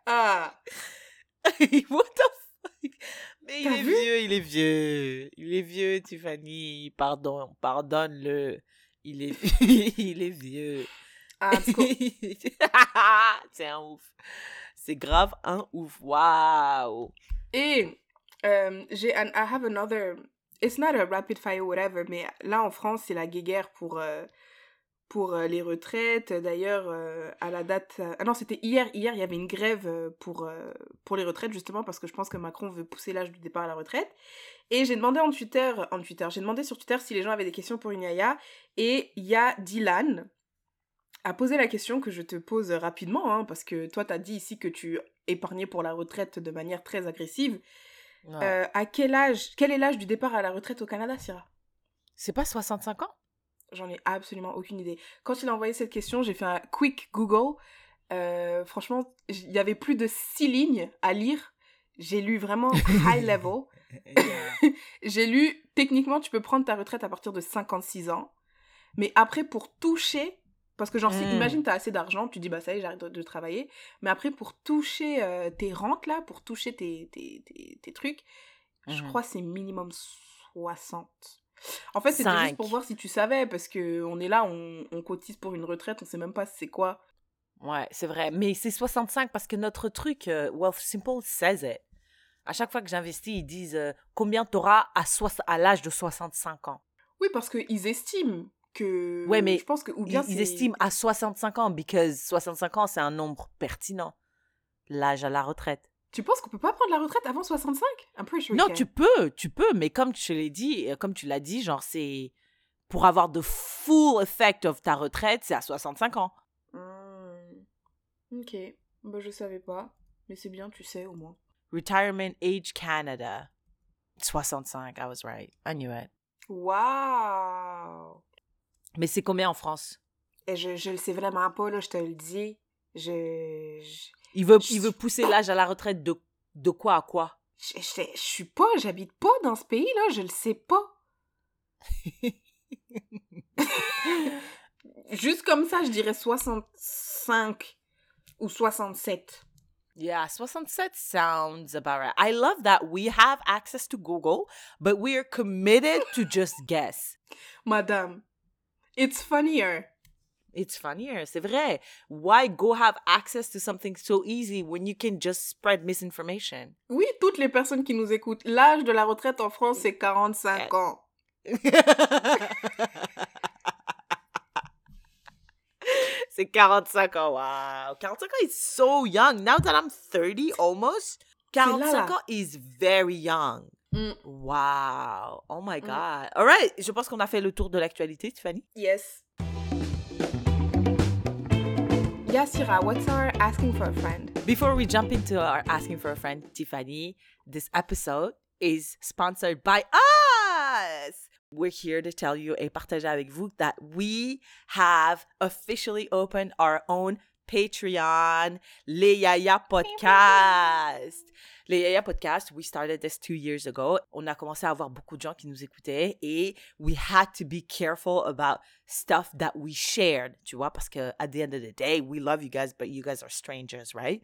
Ah, *laughs* What the fuck? Mais il est vieux, il est vieux. Il est vieux, Tiffany. Pardon, pardonne-le. Il est il est vieux. Ah, *laughs* C'est un ouf. C'est grave un ouf. Waouh. Et euh, j'ai un, I have another. It's not a rapid fire whatever, mais là en France c'est la guéguerre pour euh, pour euh, les retraites. D'ailleurs, euh, à la date, ah non c'était hier. Hier il y avait une grève pour pour les retraites justement parce que je pense que Macron veut pousser l'âge du départ à la retraite. Et j'ai demandé en Twitter, en Twitter, j'ai demandé sur Twitter si les gens avaient des questions pour une yaya. Et il y a Dylan a posé la question que je te pose rapidement, hein, parce que toi t'as dit ici que tu épargnais pour la retraite de manière très agressive. Ouais. Euh, à quel âge, quel est l'âge du départ à la retraite au Canada, Syrah? C'est pas 65 ans? J'en ai absolument aucune idée. Quand il a envoyé cette question, j'ai fait un quick Google. Euh, franchement, il y avait plus de six lignes à lire. J'ai lu vraiment *laughs* high level. *laughs* J'ai lu, techniquement, tu peux prendre ta retraite à partir de 56 ans. Mais après, pour toucher, parce que genre, si, Mm. imagine, tu as assez d'argent, tu dis, bah ça y est, j'arrête de, de travailler. Mais après, pour toucher euh, tes rentes, là, pour toucher tes, tes, tes, tes trucs, je Mhm. crois c'est minimum 60. En fait, c'était juste pour voir si tu savais, parce que on est là, on, on cotise pour une retraite, on sait même pas c'est quoi. Ouais, c'est vrai. Mais c'est 65 parce que notre truc, euh, Wealth Simple says it. À chaque fois que j'investis, ils disent euh, combien t'auras à, soix- à l'âge de 65 ans. Oui, parce qu'ils estiment que... Ouais, mais Je pense que... Ou Ils, bien ils estiment à 65 ans, because 65 ans, c'est un nombre pertinent. L'âge à la retraite. Tu penses qu'on peut pas prendre la retraite avant 65 I'm pretty sure Non, can. tu peux, tu peux, mais comme je l'ai dit, euh, comme tu l'as dit, genre, c'est pour avoir the full effect of ta retraite, c'est à 65 ans. Hmm. Ok. Bah, je savais pas. Mais c'est bien, tu sais, au moins. Retirement Age Canada. 65, I was right. I knew it. Waouh Mais c'est combien en France? Et je, je le sais vraiment pas, là, je te le dis. Je... Je, il veut, Je- il veut pousser l'âge à la retraite de, de quoi à quoi? Je, je, je suis pas... J'habite pas dans ce pays, là, je le sais pas. *laughs* Juste comme ça, je dirais 65 ou 67. Yeah, 67 sounds about right. I love that we have access to Google, but we are committed to just guess. Madame, it's funnier. It's funnier, c'est vrai. Why go have access to something so easy when you can just spread misinformation? Oui, toutes les personnes qui nous écoutent, l'âge de la retraite en France, c'est 45 ans. *laughs* c'est 45 ans. Wow. 45 ans is so young. Now that I'm 30 almost, là, 45 là. ans is very young. Mm. Wow. Oh my Mm. God. All right. Je pense qu'on a fait le tour de l'actualité, Tiffany. Yes. Yasira, what's our asking for a friend? Before we jump into our asking for a friend, Tiffany, this episode is sponsored by us. We're here to tell you et partager avec vous that we have officially opened our own Patreon, Les Yaya Podcast. Les Yaya Podcast, we started this two years ago. On a commencé à avoir beaucoup de gens qui nous écoutaient et we had to be careful about stuff that we shared, tu vois, parce que at the end of the day, we love you guys, but you guys are strangers, right?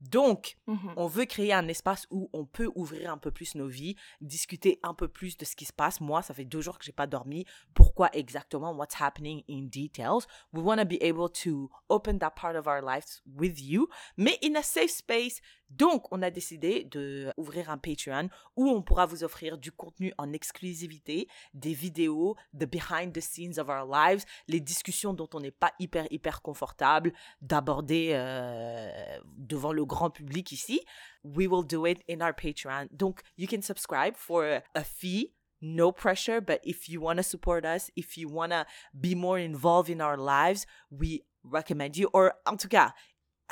Donc, Mhm. on veut créer un espace où on peut ouvrir un peu plus nos vies, discuter un peu plus de ce qui se passe. Moi, ça fait deux jours que j'ai pas dormi. Pourquoi exactement? What's happening in details? We want to be able to open that part of our lives with you, mais in a safe space, Donc, on a décidé de ouvrir un Patreon où on pourra vous offrir du contenu en exclusivité, des vidéos, the behind the scenes of our lives, les discussions dont on n'est pas hyper, hyper confortable d'aborder euh, devant le grand public ici. We will do it in our Patreon. Donc, you can subscribe for a fee no pressure but if you want to support us if you want to be more involved in our lives we recommend you or en tout cas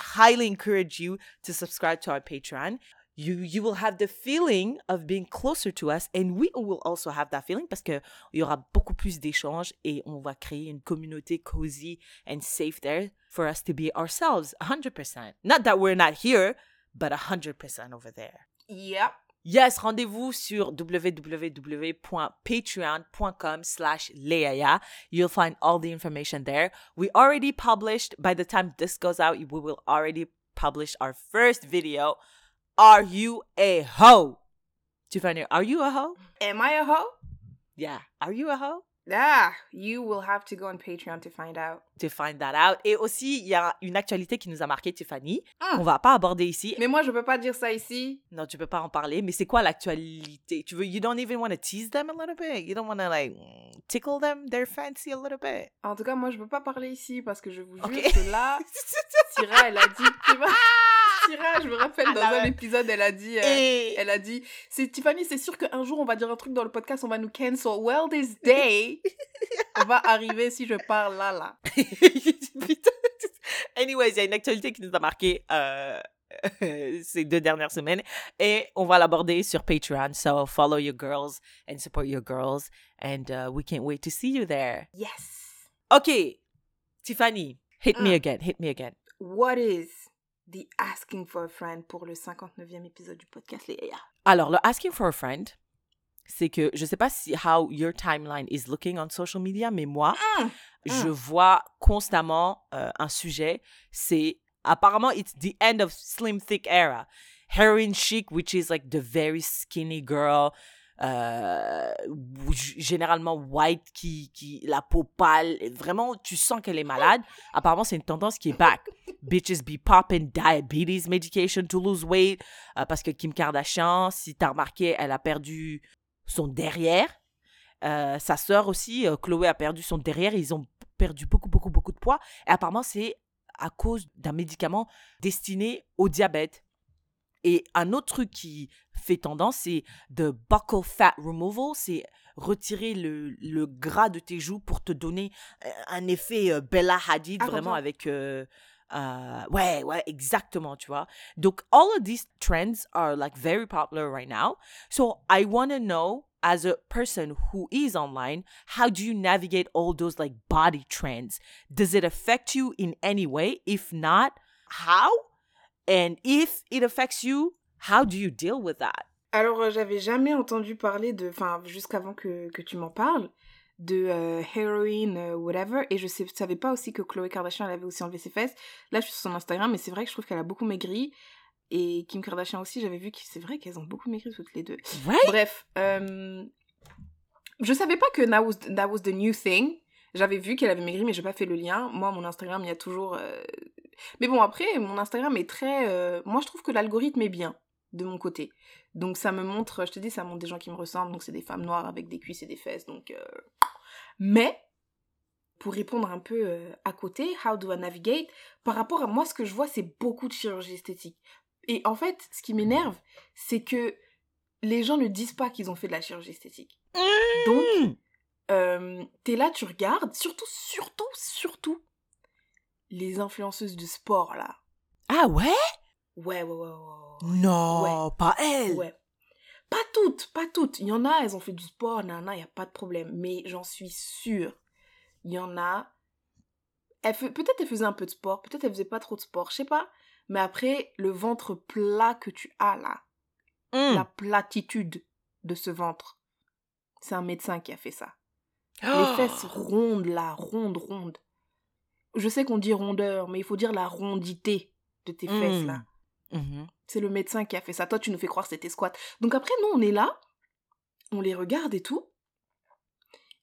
highly encourage you to subscribe to our Patreon. You you will have the feeling of being closer to us and we will also have that feeling parce que il y aura beaucoup plus d'échanges et on va créer une communauté cozy and safe there for us to be ourselves 100%. Not that we're not here, but 100% over there. Yep. Yes, rendez-vous sur www.patreon.com slash leaya. You'll find all the information there. We already published, by the time this goes out, we will already publish our first video. Are you a hoe? Tiffany, are you a hoe? Am I a hoe? Yeah. Are you a hoe? Ah, you will have to go on Patreon to find out. To find that out. Et aussi, il y a une actualité qui nous a marqué, Tiffany, Ah. qu'on va pas aborder ici. Mais moi, je peux pas dire ça ici. Non, tu peux pas en parler, mais c'est quoi l'actualité? Tu veux, you don't even want to tease them a little bit? You don't want to, like, tickle them, their fancy a little bit? En tout cas, moi, je peux pas parler ici parce que je vous jure Ok. que là, *laughs* Syrah, elle a dit, tu vois, *laughs* Syrah, je me rappelle dans Ah, un ouais. épisode, elle a dit, euh, Et... elle a dit, c'est Tiffany, c'est sûr qu'un jour on va dire un truc dans le podcast, on va nous cancel. Well, this *laughs* day va arriver si je parle là, là. *laughs* Anyways, il y a une actualité qui nous a marqué euh, *laughs* ces deux dernières semaines et on va l'aborder sur Patreon. So follow your girls and support your girls and uh, we can't wait to see you there. Yes. OK, Tiffany, hit me Mm. again, hit me again. What is the asking for a friend pour le 59e épisode du podcast, les? Alors, le asking for a friend, c'est que je sais pas si how your timeline is looking on social media, mais moi, Mm. je vois constamment euh, un sujet. C'est apparemment it's the end of slim thick era. Heroin chic, which is like the very skinny girl. euh, généralement white qui, qui la peau pâle vraiment tu sens qu'elle est malade apparemment c'est une tendance qui est back *laughs* bitches be popping diabetes medication to lose weight euh, parce que Kim Kardashian si t'as remarqué elle a perdu son derrière euh, sa sœur aussi, euh, Chloé, a perdu son derrière. Ils ont perdu beaucoup, beaucoup, beaucoup de poids. Et apparemment, c'est à cause d'un médicament destiné au diabète. Et un autre truc qui fait tendance, c'est de buccal fat removal. C'est retirer le, le gras de tes joues pour te donner euh, un effet Bella Hadid, Ah, vraiment avec... euh, euh, ouais, ouais, exactement, tu vois. Donc, all of these trends are like very popular right now. So I want to know, as a person who is online, how do you navigate all those like body trends? Does it affect you in any way? If not, how? And if it affects you, how do you deal with that? Alors, euh, j'avais jamais entendu parler de, enfin, jusqu'avant que, que tu m'en parles, de euh, heroin, euh, whatever, et je sais, savais pas aussi que Khloé Kardashian elle avait aussi enlevé ses fesses. Là, je suis sur son Instagram, mais c'est vrai que je trouve qu'elle a beaucoup maigri. Et Kim Kardashian aussi, j'avais vu que c'est vrai qu'elles ont beaucoup maigri toutes les deux. Bref, euh, je savais pas que that was, that was the new thing. J'avais vu qu'elle avait maigri, mais j'ai pas fait le lien. Moi, mon Instagram, il y a toujours. Mais bon, après, mon Instagram est très. Moi, je trouve que l'algorithme est bien de mon côté. Donc, ça me montre. Je te dis, ça montre des gens qui me ressemblent. Donc, c'est des femmes noires avec des cuisses et des fesses. Donc, euh, mais pour répondre un peu euh, à côté, how do I navigate? Par rapport à moi, ce que je vois, c'est beaucoup de chirurgie esthétique. Et en fait, ce qui m'énerve, c'est que les gens ne disent pas qu'ils ont fait de la chirurgie esthétique. Donc, Mm. euh, t'es là, tu regardes, surtout, surtout, surtout, les influenceuses du sport, là. Ah ouais? Ouais, ouais, ouais, ouais. ouais. Non, pas elle. Ouais. Pas toutes, pas toutes. Il y en a, elles ont fait du sport, nana, il n'y a pas de problème. Mais j'en suis sûre. Il y en a. Peut-être elle faisait un peu de sport, peut-être elle faisait pas trop de sport, je sais pas. Mais après, le ventre plat que tu as là, Mm. la platitude de ce ventre, c'est un médecin qui a fait ça. Les Oh. fesses rondes là, rondes, rondes. Je sais qu'on dit rondeur, mais il faut dire la rondité de tes fesses Mm. là. Mhm. C'est le médecin qui a fait ça. Toi, tu nous fais croire que c'était squat. Donc après, nous, on est là, on les regarde et tout.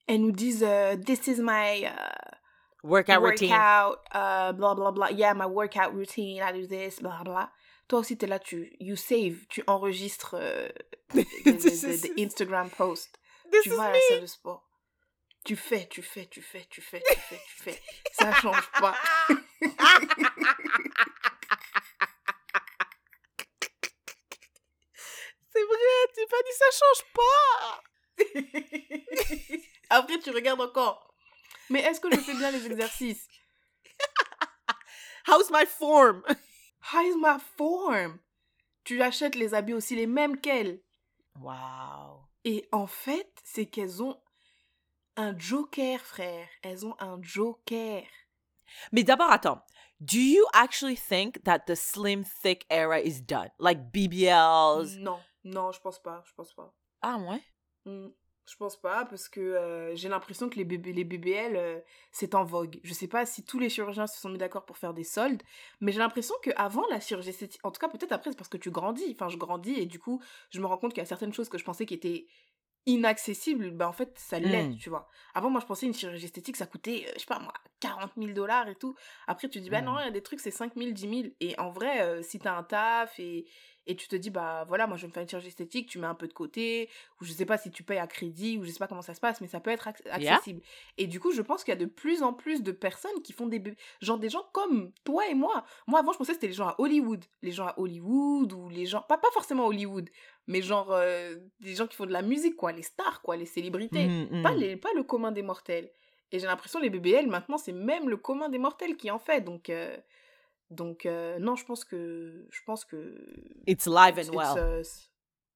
Elles nous disent euh, This is my uh, Workout routine. uh, blah blah blah. Yeah, my workout routine. I do this, blah blah. toi aussi, tu es là, tu you save, tu enregistres euh, *laughs* des, des- des- des- des Instagram posts. Tu vas à la salle de sport. Tu fais, tu fais, tu fais, tu fais, tu fais, tu fais. Ça change pas. *laughs* C'est vrai, dit ça change pas. *laughs* Après, tu regardes encore. Mais est-ce que je fais bien les exercices? *laughs* How's my form? How is my form? Tu achètes les habits aussi les mêmes qu'elles. Wow. Et en fait, c'est qu'elles ont un joker, frère. Elles ont un joker. Mais d'abord, attends. Do you actually think that the slim thick era is done? Like BBLs? Non, non, je pense pas, je pense pas. Ah ouais? Hmm, Je pense pas parce que euh, j'ai l'impression que les, bébés, les BBL, euh, c'est en vogue. Je sais pas si tous les chirurgiens se sont mis d'accord pour faire des soldes, mais j'ai l'impression qu'avant la chirurgie esthétique, en tout cas peut-être après c'est parce que tu grandis, enfin je grandis et du coup je me rends compte qu'il y a certaines choses que je pensais qui étaient inaccessibles, ben en fait ça l'est, Mm. tu vois. Avant moi je pensais une chirurgie esthétique ça coûtait, euh, je sais pas moi, 40 000 dollars et tout. Après tu dis bah Mm. non, il y a des trucs c'est 5 000, 10 000. Et en vrai, si t'as un taf et, et tu te dis bah voilà moi je vais me faire une chirurgie esthétique, tu mets un peu de côté, ou je sais pas si tu payes à crédit ou je sais pas comment ça se passe mais ça peut être ac- Yeah. accessible. Et du coup je pense qu'il y a de plus en plus de personnes qui font des genre des gens comme toi et moi. Moi avant je pensais que c'était les gens à Hollywood. Les gens à Hollywood ou les gens pas pas forcément Hollywood mais genre euh, des gens qui font de la musique quoi les stars quoi les célébrités. Mm, pas mm. les pas le commun des mortels. Et j'ai l'impression les BBL maintenant c'est même le commun des mortels qui en fait. Donc euh, donc euh, non je pense que je pense que It's live and well. euh,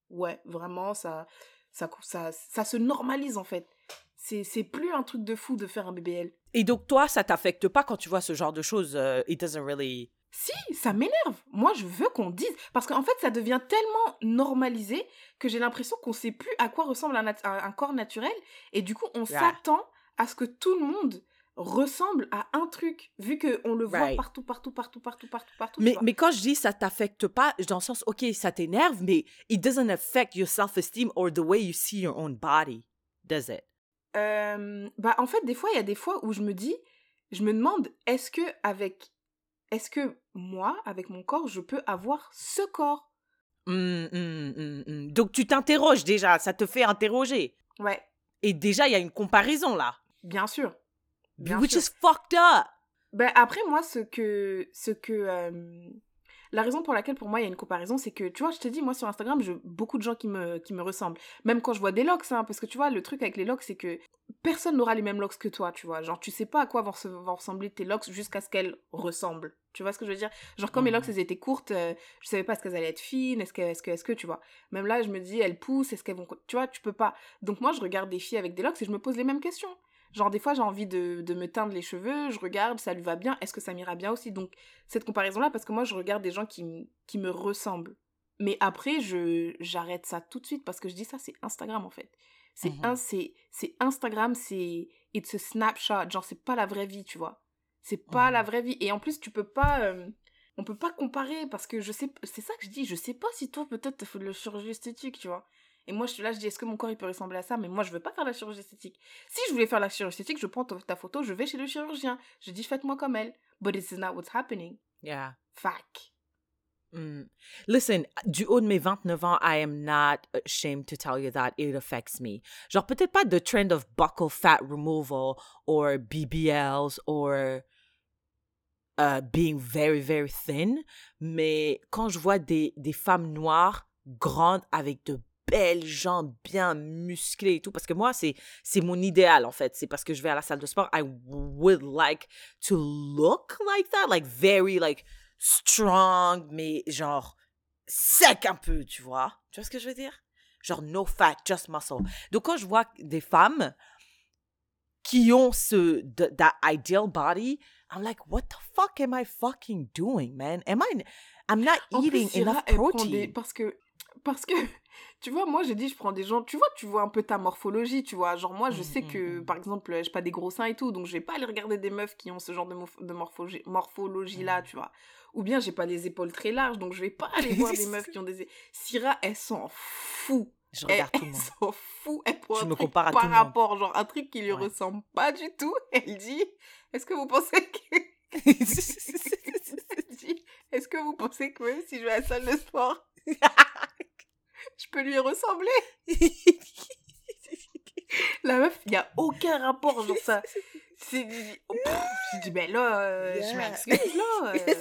ouais, vraiment, ça, ça, ça, ça se normalise en fait. C'est c'est plus un truc de fou de faire un BBL. Et donc, toi, ça t'affecte pas quand tu vois ce genre de choses? euh, it doesn't really... Si, ça m'énerve. Moi, je veux qu'on dise. Parce qu'en fait, ça devient tellement normalisé que j'ai l'impression qu'on sait plus à quoi ressemble un, nat- un- un corps naturel. Et du coup, on Yeah. s'attend à ce que tout le monde ressemble à un truc, vu qu'on le voit Right. partout, partout, partout, partout, partout, partout. Mais, mais quand je dis ça t'affecte pas, dans le sens, OK, ça t'énerve, mais it doesn't affect your self-esteem or the way you see your own body, does it? Euh, bah en fait des fois il y a des fois où je me dis je me demande est-ce que avec est-ce que moi avec mon corps je peux avoir ce corps? Mm, mm, mm, mm. Donc, tu t'interroges déjà, ça te fait interroger. ouais Et déjà, il y a une comparaison là. bien sûr bien which sûr. is fucked up. Ben, après moi ce que ce que euh, la raison pour laquelle pour moi il y a une comparaison c'est que tu vois je te dis moi sur Instagram j'ai beaucoup de gens qui me qui me ressemblent. Même quand je vois des locks hein, parce que tu vois le truc avec les locks c'est que personne n'aura les mêmes locks que toi tu vois. Genre tu sais pas à quoi vont, se- vont ressembler tes locks jusqu'à ce qu'elles ressemblent. Tu vois ce que je veux dire? Genre quand mes Mhm. locks elles étaient courtes euh, je savais pas est-ce qu'elles allaient être fines est-ce que est-ce que est-ce que tu vois. Même là je me dis elles poussent est-ce qu'elles vont tu vois tu peux pas. Donc moi je regarde des filles avec des locks et je me pose les mêmes questions Genre, des fois, j'ai envie de, de me teindre les cheveux, je regarde, ça lui va bien, est-ce que ça m'ira bien aussi? Donc, cette comparaison-là, parce que moi, je regarde des gens qui, qui me ressemblent. Mais après, je j'arrête ça tout de suite parce que je dis ça, c'est Instagram en fait. C'est Mhm. un, c'est Instagram, c'est it's a snapshot, genre c'est pas la vraie vie, tu vois. C'est pas Mhm. la vraie vie. Et en plus, tu peux pas, euh, on peut pas comparer parce que je sais, c'est ça que je dis, je sais pas si toi peut-être t'as fait de la chirurgie esthétique, tu vois. Et moi, je suis là, je dis, est-ce que mon corps il peut ressembler à ça? Mais moi, je veux pas faire la chirurgie esthétique. Si je voulais faire la chirurgie esthétique, je prends ta photo, je vais chez le chirurgien. Je dis, faites-moi comme elle. But this is not what's happening. Yeah. Fac. Mm. Listen, du haut de mes 29 ans, I am not ashamed to tell you that it affects me. Genre, peut-être pas the trend of buccal fat removal or BBLs or uh, being very, very thin, mais quand je vois des, des femmes noires grandes avec de belles jambes bien musclées et tout, parce que moi, c'est, c'est mon idéal, en fait. C'est parce que je vais à la salle de sport, I would like to look like that, like very, like, strong, mais genre sec un peu, tu vois. Tu vois ce que je veux dire? Genre no fat, just muscle. Donc quand je vois des femmes qui ont ce th- that ideal body, I'm like, what the fuck am I fucking doing, man? Am I? I'm not En eating enough protein. des- Parce que, parce que, *laughs* tu vois, moi, j'ai dit, je prends des gens, tu vois, tu vois un peu ta morphologie, tu vois. Genre, moi, je Mm, sais mm, que, mm. par exemple, j'ai pas des gros seins et tout, donc je vais pas aller regarder des meufs qui ont ce genre de, morph- de morphologie- morphologie-là, Mm. tu vois. Ou bien, j'ai pas les épaules très larges, donc je vais pas aller *laughs* voir des meufs qui ont des... Syrah, elle s'en fout. Je Elle, regarde tout le elle monde. s'en fout. Elle prend Je un me truc par tout le monde. rapport, genre un truc qui lui Ouais. ressemble pas du tout. *laughs* Elle dit, est-ce que vous pensez que... Elle Est-ce que vous pensez que même si je vais à la salle de sport, *laughs* je peux lui ressembler *laughs* La meuf, il n'y a aucun rapport dans ça. *laughs* C'est... oh, J'ai dit, ben là, euh, je m'excuse, là. euh.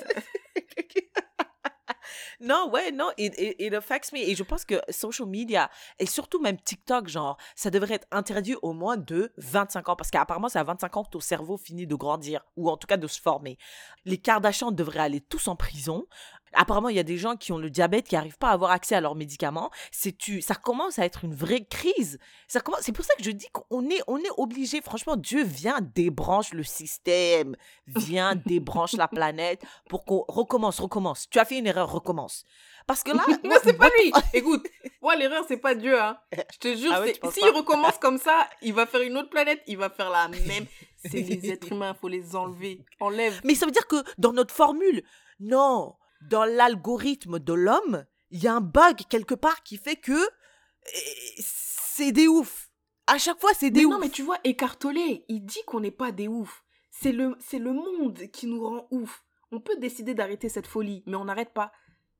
non, ouais, non, it, it, it affects me. Et je pense que social media, et surtout même TikTok, genre, ça devrait être interdit au moins de 25 ans. Parce qu'apparemment, c'est à 25 ans que ton cerveau finit de grandir, ou en tout cas de se former. Les Kardashians devraient aller tous en prison. Apparemment, il y a des gens qui ont le diabète, qui n'arrivent pas à avoir accès à leurs médicaments. C'est tu, ça commence à être une vraie crise. Ça commence, c'est pour ça que je dis qu'on est, on est obligé. Franchement, Dieu vient débranche le système, vient *laughs* débranche la planète pour qu'on recommence, recommence. Tu as fait une erreur, recommence. Parce que là, *laughs* non, c'est pas lui. *laughs* Écoute, moi, l'erreur, c'est pas Dieu. Hein. Je te jure, Ah ouais, s'il recommence comme ça, il va faire une autre planète, il va faire la même. C'est les êtres humains, faut les enlever. Enlève. Mais ça veut dire que dans notre formule, non, dans l'algorithme de l'homme, il y a un bug quelque part qui fait que eh, c'est des ouf. À chaque fois, c'est des Mais ouf. non, mais tu vois, Écartolé, il dit qu'on n'est pas des oufs. C'est le, c'est le monde qui nous rend ouf. On peut décider d'arrêter cette folie, mais on n'arrête pas.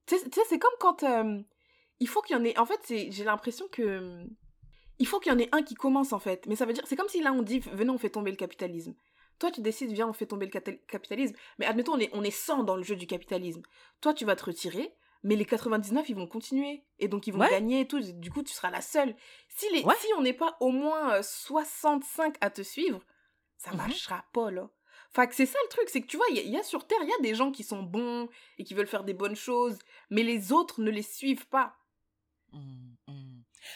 Tu sais, c'est comme quand euh, il faut qu'il y en ait. En fait, j'ai l'impression que il faut qu'il y en ait un qui commence en fait. Mais ça veut dire, c'est comme si là on dit, venez, on fait tomber le capitalisme. Toi, tu décides, viens, on fait tomber le capitalisme. Mais admettons, on est, on est 100 dans le jeu du capitalisme. Toi, tu vas te retirer, mais les 99, ils vont continuer. Et donc, ils vont Ouais. gagner et tout. Du coup, tu seras la seule. Si, les, Ouais. si on n'est pas au moins euh, 65 à te suivre, ça Mhm. marchera pas, là. Enfin, c'est ça le truc, c'est que tu vois, il y, a- il y a sur Terre, il y a des gens qui sont bons et qui veulent faire des bonnes choses, mais les autres ne les suivent pas. Mm, mm.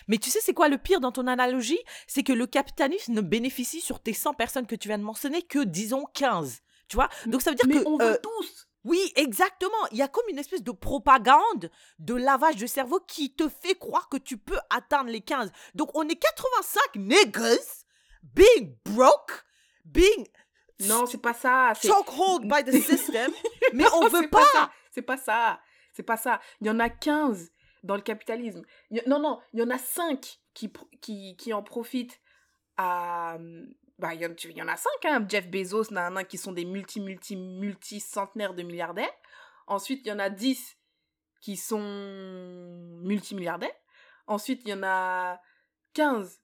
Mais tu sais, c'est quoi le pire dans ton analogie? C'est que le capitalisme ne bénéficie sur tes 100 personnes que tu viens de mentionner que, disons, 15. Tu vois? Donc ça veut dire mais que... on veut euh, tous Oui, exactement. Il y a comme une espèce de propagande, de lavage de cerveau qui te fait croire que tu peux atteindre les 15. Donc, on est 85 niggas being broke, being Non, c'est pas ça. chokehold by the *laughs* system, mais on veut pas. ça. C'est pas ça. C'est pas ça. Il y en a 15 dans le capitalisme. Non, non, il y en a 5 qui, qui, qui en profitent à... Bah, il y en, tu- il y en a 5, hein. Jeff Bezos, nan, nan, qui sont des multi, multi, multi centenaires de milliardaires. Ensuite, il y en a 10 qui sont multimilliardaires. Ensuite, il y en a 15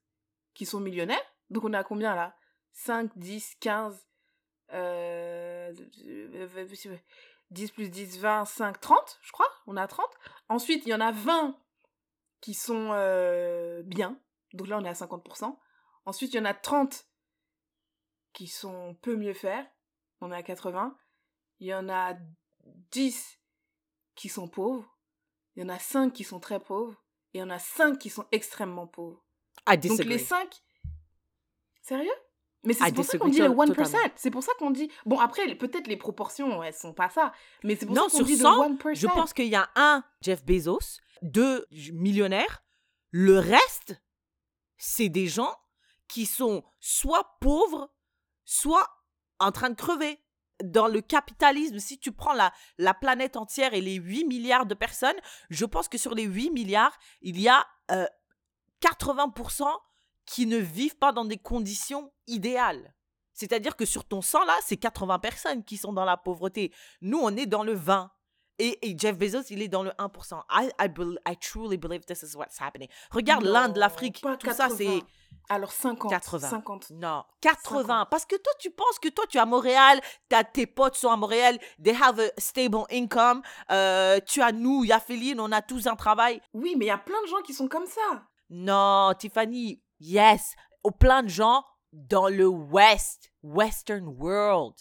qui sont millionnaires. Donc, on est à combien, là? 5, 10, 15... Euh... 10 plus 10, 20, 5, 30, je crois. On est à 30. Ensuite, il y en a 20 qui sont euh, bien. Donc là, on est à 50%. Ensuite, il y en a 30 qui sont peu mieux faire. On est à 80. Il y en a 10 qui sont pauvres. Il y en a 5 qui sont très pauvres. Et il y en a 5 qui sont extrêmement pauvres. I Donc les 5... Sérieux? Mais I c'est pour ça qu'on dit le to- 1%. totalement. C'est pour ça qu'on dit... Bon, après, peut-être les proportions, elles sont pas ça. Mais c'est pour Non, ça qu'on dit 100, le 1%. Je pense qu'il y a un Jeff Bezos, deux millionnaires. Le reste, c'est des gens qui sont soit pauvres, soit en train de crever. Dans le capitalisme, si tu prends la, la planète entière et les 8 milliards de personnes, je pense que sur les 8 milliards, il y a euh, 80% qui ne vivent pas dans des conditions idéales. C'est-à-dire que sur ton 100 là, c'est 80 personnes qui sont dans la pauvreté. Nous, on est dans le 20. Et, et Jeff Bezos, il est dans le 1%. I, I, I truly believe this is what's happening. Regarde l'Inde, l'Afrique, tout ça, 80. c'est... Alors 50. 80. 50. Non, 80. 50. Parce que toi, tu penses que toi, tu es à Montréal, t'as tes potes sont à Montréal, they have a stable income. euh, tu as nous, Yaféline, on a tous un travail. Oui, mais il y a plein de gens qui sont comme ça. Non, Tiffany, yes, au plein de gens dans le West, Western world.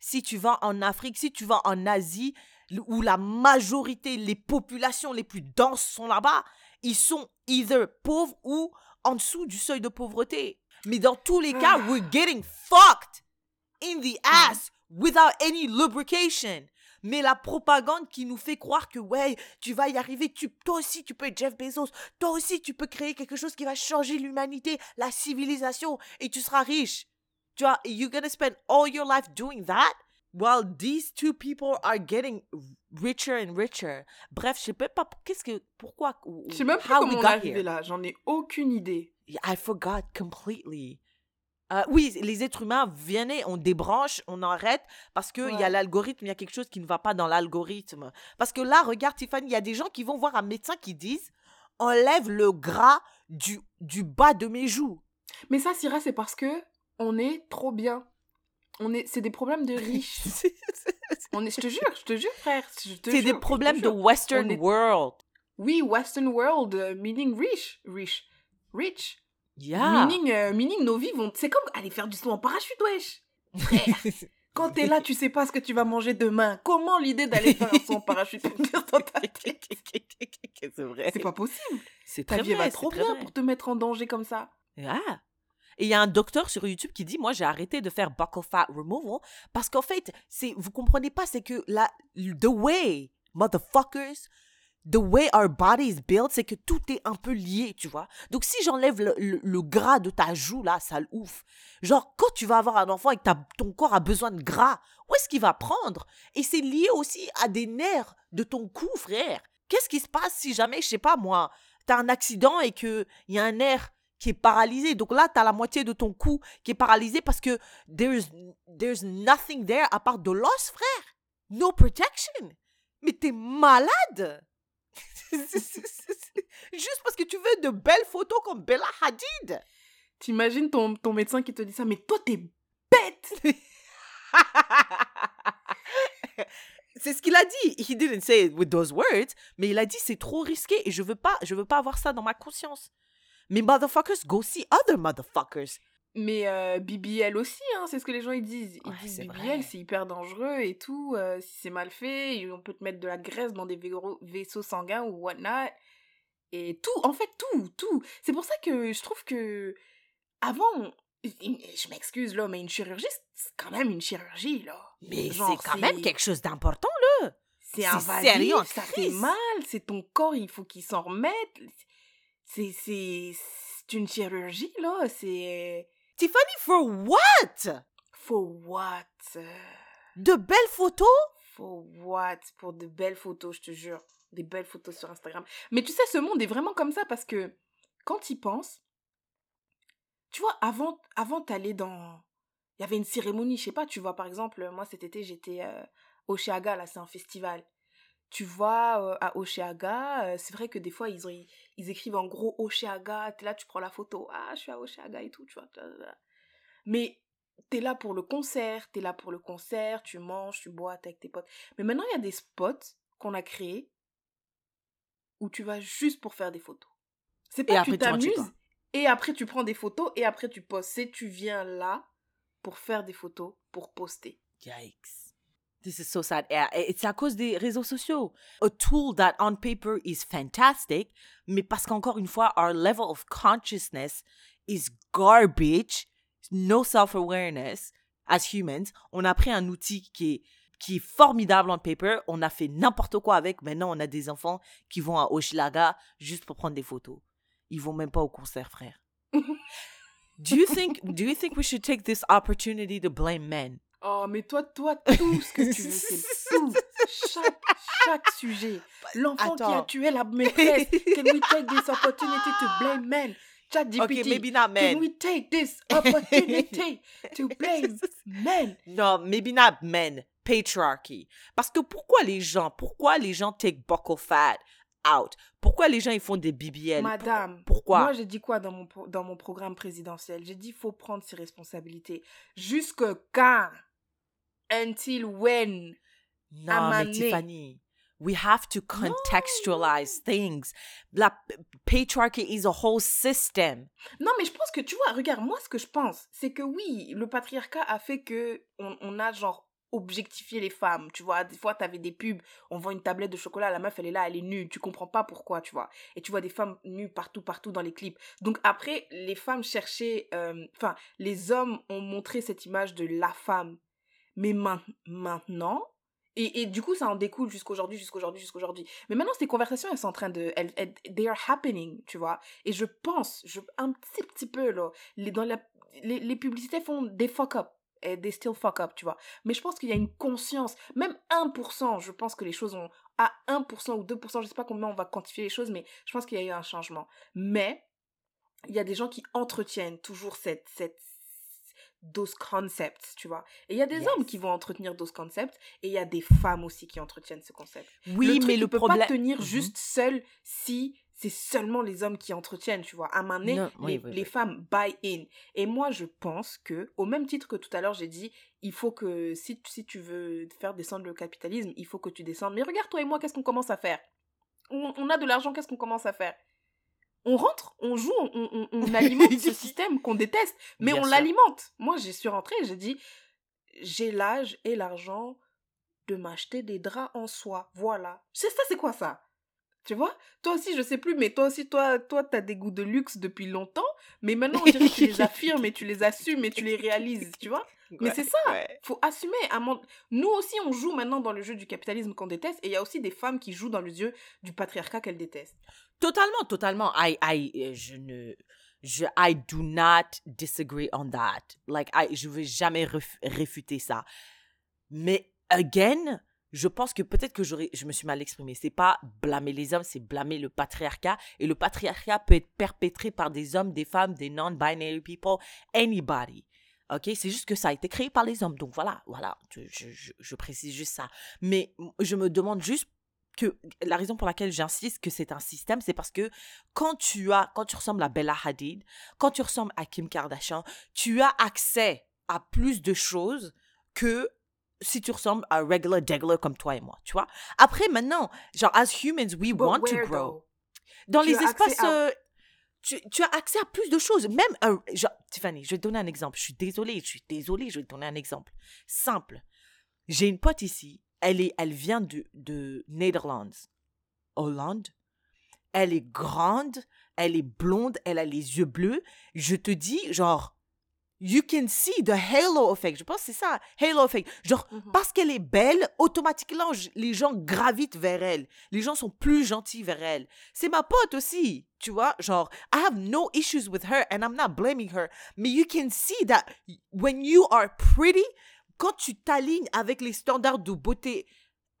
Si tu vas en Afrique, si tu vas en Asie, où la majorité, les populations les plus denses sont là-bas, ils sont either pauvres ou en dessous du seuil de pauvreté. Mais dans tous les cas, Ah. we're getting fucked in the ass without any lubrication. Mais la propagande qui nous fait croire que, ouais, tu vas y arriver, tu, toi aussi tu peux être Jeff Bezos, toi aussi tu peux créer quelque chose qui va changer l'humanité, la civilisation, et tu seras riche. Tu vois, you're gonna spend all your life doing that? While these two people are getting richer and richer. Bref, je sais même pas qu'est-ce que, pourquoi, Je sais même how comment on est arrivé là. J'en ai aucune idée. I forgot completely. Euh, oui, les êtres humains, venez, on débranche, on arrête, parce qu'il il y a l'algorithme, il y a quelque chose qui ne va pas dans l'algorithme. Parce que là, regarde, Tiffany, il y a des gens qui vont voir un médecin qui disent enlève le gras du, du bas de mes joues. Mais ça, Syrah, c'est parce que on est trop bien. On est, c'est des problèmes de riches. *laughs* C'est On est, je te jure, je te jure, frère. je des problèmes de. Western est- world. Oui, Western world, euh, meaning rich, rich, rich. Yeah. Meaning, euh, meaning nos vies vont. C'est comme aller faire du saut en parachute, wesh. Frère, *laughs* quand t'es là, tu sais pas ce que tu vas manger demain. Comment l'idée d'aller faire un saut en parachute peut venir dans ta tête? *laughs* C'est vrai. C'est pas possible. C'est Ta très vie vrai. va c'est trop bien vrai. pour te mettre en danger comme ça. Ah. Et il y a un docteur sur YouTube qui dit Moi, j'ai arrêté de faire buccal fat removal parce qu'en fait, c'est, vous comprenez pas, c'est que la, the way, motherfuckers, the way our body is built, c'est que tout est un peu lié, tu vois. Donc, si j'enlève le, gras de ta joue, là, ça le ouf. Genre, quand tu vas avoir un enfant et que ton corps a besoin de gras, où est-ce qu'il va prendre? Et c'est lié aussi à des nerfs de ton cou, frère. Qu'est-ce qui se passe si jamais, je sais pas moi, t'as un accident et qu'il y a un nerf qui est paralysé? Donc là, tu as la moitié de ton cou qui est paralysé parce que there's, there's nothing there à part de l'os, frère. No protection. Mais t'es malade. *laughs* Juste parce que tu veux de belles photos comme Bella Hadid. T'imagines ton, ton médecin qui te dit ça, mais toi, t'es bête *laughs* C'est ce qu'il a dit. He didn't say it with those words, mais il a dit c'est trop risqué et je veux pas, je veux pas avoir ça dans ma conscience. Mais motherfuckers, go see other motherfuckers. Mais euh, BBL aussi, hein, c'est ce que les gens ils disent. Ils Ouais, disent BBL, c'est hyper dangereux et tout. euh, si c'est mal fait, on peut te mettre de la graisse dans des vaisseaux- sanguins ou whatnot. Et tout, en fait, tout, tout. C'est pour ça que je trouve que avant, je m'excuse là, mais une chirurgie, c'est quand même une chirurgie là. Mais c'est quand même quelque chose d'important. C'est c'est invasif, ça fait mal, c'est ton corps, il faut qu'il s'en remette. C'est une chirurgie là, c'est. Tiffany, for what? For what? De belles photos? For what? Pour de belles photos, je te jure. Des belles photos sur Instagram. Mais tu sais, ce monde est vraiment comme ça parce que quand tu y penses, tu vois, avant, avant t'allais dans. Il y avait une cérémonie, je sais pas, tu vois, par exemple, moi cet été, j'étais euh, au Oshéaga, là, c'est un festival. Tu vois, euh, à Oshéaga, euh, c'est vrai que des fois, ils, ont, ils, ils écrivent en gros Oshéaga, t'es là, tu prends la photo, ah, je suis à Oshéaga et tout, tu vois. Mais t'es là pour le concert, t'es là pour le concert, tu manges, tu bois, t'es avec tes potes. Mais maintenant, il y a des spots qu'on a créés où tu vas juste pour faire des photos. C'est pas Et que tu t'amuses, et après tu prends des photos, et après tu postes. C'est tu viens là pour faire des photos, pour poster. Yikes. This is so sad. C'est à cause des réseaux sociaux. A tool that on paper is fantastic, mais parce qu'encore une fois, our level of consciousness is garbage, no self-awareness as humans. On a pris un outil qui est, qui est formidable on paper, on a fait n'importe quoi avec. Maintenant, on a des enfants qui vont à Oshilaga juste pour prendre des photos. Ils vont même pas au concert, frère. *laughs* do you think do you think we should take this opportunity to blame men? Oh, mais toi, toi, tout ce que tu veux, c'est *laughs* tout. Chaque, chaque sujet. L'enfant qui a tué la maîtresse. Can we take this opportunity to blame men? Chat GPT. Okay, maybe not Can men. we take this opportunity *laughs* to blame men? No, maybe not men. Patriarchy. Parce que pourquoi les gens, pourquoi les gens take buckle fat out? Pourquoi les gens ils font des BBL? Madame, Pourquoi? moi j'ai dit quoi dans mon, dans mon programme présidentiel? J'ai dit il faut prendre ses responsabilités. Jusque quand? Until when? Non, mais. Tiffany, we have to contextualize things. La patriarchy is a whole system. Non, mais je pense que tu vois, regarde, moi ce que je pense, c'est que oui, le patriarcat a fait que on, on a genre objectifié les femmes, tu vois. Des fois, t'avais des pubs, on vend une tablette de chocolat, la meuf, elle est là, elle est nue, tu comprends pas pourquoi, tu vois. Et tu vois des femmes nues partout, partout dans les clips. Donc après, les femmes cherchaient, euh, enfin, les hommes ont montré cette image de la femme. Mais main- maintenant, et, et du coup, ça en découle jusqu'aujourd'hui, jusqu'aujourd'hui, jusqu'aujourd'hui. Mais maintenant, ces conversations, elles sont en train de... Elles, elles- they are happening, tu vois. Et je pense, je, un petit, petit peu, là, les, dans la, les, les publicités font des fuck up. Et they still fuck up, tu vois. Mais je pense qu'il y a une conscience, même 1%, je pense que les choses ont... À 1% ou 2%, je sais pas combien on va quantifier les choses, mais je pense qu'il y a eu un changement. Mais, il y a des gens qui entretiennent toujours cette... cette those concepts, tu vois. Et il y a des Yes. hommes qui vont entretenir those concepts et il y a des femmes aussi qui entretiennent ce concept. Oui, le truc, mais le peut problème. pas tenir Mhm. juste seul si c'est seulement les hommes qui entretiennent, tu vois. À un moment donné, Non, oui, les, oui, les femmes buy in. Et moi, je pense que, au même titre que tout à l'heure, j'ai dit, il faut que, si, tu- si tu veux faire descendre le capitalisme, il faut que tu descendes. Mais regarde, toi et moi, qu'est-ce qu'on commence à faire? On, on a de l'argent, qu'est-ce qu'on commence à faire? On rentre, on joue, on, on- on *laughs* alimente ce système qu'on déteste, mais Bien on l'alimente. Moi, j'ai suis rentrée, j'ai dit, j'ai l'âge et l'argent de m'acheter des draps en soie. Voilà. C'est ça, c'est quoi ça? Tu vois? Toi aussi, je sais plus, mais toi aussi, toi, toi, t'as des goûts de luxe depuis longtemps, mais maintenant, on dirait que tu les affirmes et tu les assumes et tu les réalises, tu vois? *laughs* Mais c'est ça. Ouais. Faut assumer. Nous aussi, on joue maintenant dans le jeu du capitalisme qu'on déteste, et il y a aussi des femmes qui jouent dans le jeu du patriarcat qu'elles détestent. Totalement, totalement. I, I, euh, je ne, je, I do not disagree on that. Like, I, je vais jamais réfuter ça. Mais, again, je pense que peut-être que je me suis mal exprimée. C'est pas blâmer les hommes, c'est blâmer le patriarcat. Et le patriarcat peut être perpétré par des hommes, des femmes, des non-binary people, anybody. OK? C'est juste que ça a été créé par les hommes. Donc voilà, voilà. Je précise juste ça. Mais je me demande juste que la raison pour laquelle j'insiste que c'est un système, c'est parce que quand tu as, quand tu ressembles à Bella Hadid, quand tu ressembles à Kim Kardashian, tu as accès à plus de choses que si tu ressembles à regular degular comme toi et moi, tu vois? Après, maintenant, genre, as humans, we But want to grow. though? Dans Tu les espaces, à- euh, tu, tu as accès à plus de choses. Même, euh, genre, Tiffany, je vais te donner un exemple. Je suis désolée, je suis désolée, je vais te donner un exemple. Simple. J'ai une pote ici, elle, est, elle vient de, de Netherlands, Hollande. Elle est grande, elle est blonde, elle a les yeux bleus. Je te dis, genre, you can see the halo effect. Je pense que c'est ça, halo effect. Genre, Mhm. parce qu'elle est belle, automatiquement, les gens gravitent vers elle. Les gens sont plus gentils vers elle. C'est ma pote aussi, tu vois. Genre, I have no issues with her and I'm not blaming her. Mais you can see that when you are pretty, quand tu t'alignes avec les standards de beauté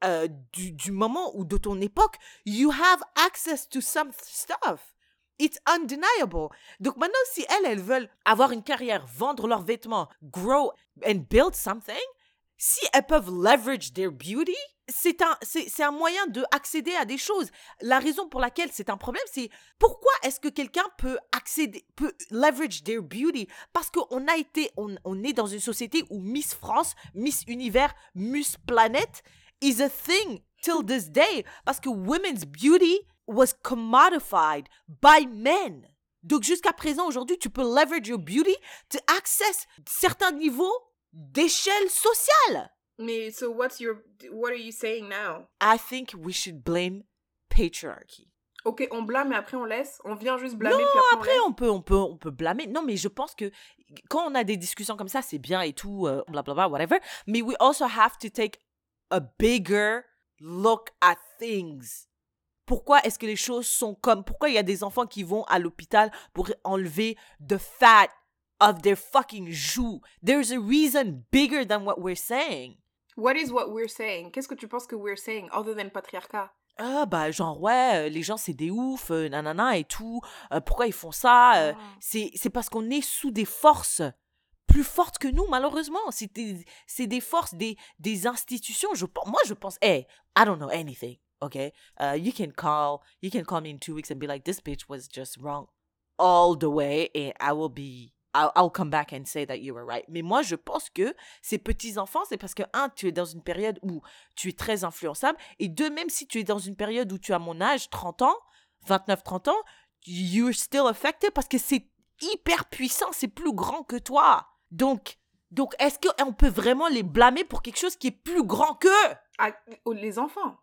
euh, du, du moment ou de ton époque, you have access to some stuff. It's undeniable. Donc maintenant, si elles, elles veulent avoir une carrière, vendre leurs vêtements, grow and build something, si elles peuvent leverage their beauty, c'est un, c'est, un moyen de accéder à des choses. La raison pour laquelle c'est un problème, c'est pourquoi est-ce que quelqu'un peut accéder, peut leverage their beauty? Parce qu'on a été, on, on est dans une société où Miss France, Miss Univers, Miss Planète is a thing till this day. Parce que women's beauty was commodified by men. Donc jusqu'à présent, aujourd'hui, tu peux leverage your beauty to access certains niveaux d'échelle sociale. Mais so what's your what are you saying now? I think we should blame patriarchy. Ok, on blâme mais après on laisse. On vient juste blâmer Non, puis après, Après, on peut, on peut, on peut blâmer. Non, mais je pense que quand on a des discussions comme ça, c'est bien et tout, euh, blablabla, whatever. Mais we also have to take a bigger look at things. Pourquoi est-ce que les choses sont comme... Pourquoi il y a des enfants qui vont à l'hôpital pour enlever the fat? Of their fucking joues? There's a reason bigger than what we're saying. What is what we're saying? Qu'est-ce que tu penses que we're saying other than patriarcat? Ah, bah, genre, ouais, euh, les gens, c'est des oufs, euh, nanana et tout. euh, pourquoi ils font ça? euh, Ah. c'est c'est parce qu'on est sous des forces plus fortes que nous, malheureusement. C'est des, c'est des forces, des, des institutions. Je, moi, je pense, hey, I don't know anything, okay? Uh, you can call, you can call me in two weeks and be like, this bitch was just wrong all the way, and I will be, I'll, I'll come back and say that you were right. Mais moi, je pense que ces petits-enfants, c'est parce que, un, tu es dans une période où tu es très influençable, et deux, même si tu es dans une période où tu as mon âge, 30 ans, 29-30 ans, you're still affected parce que c'est hyper puissant, c'est plus grand que toi. Donc, donc est-ce qu'on peut vraiment les blâmer pour quelque chose qui est plus grand qu'eux? Ah, les enfants.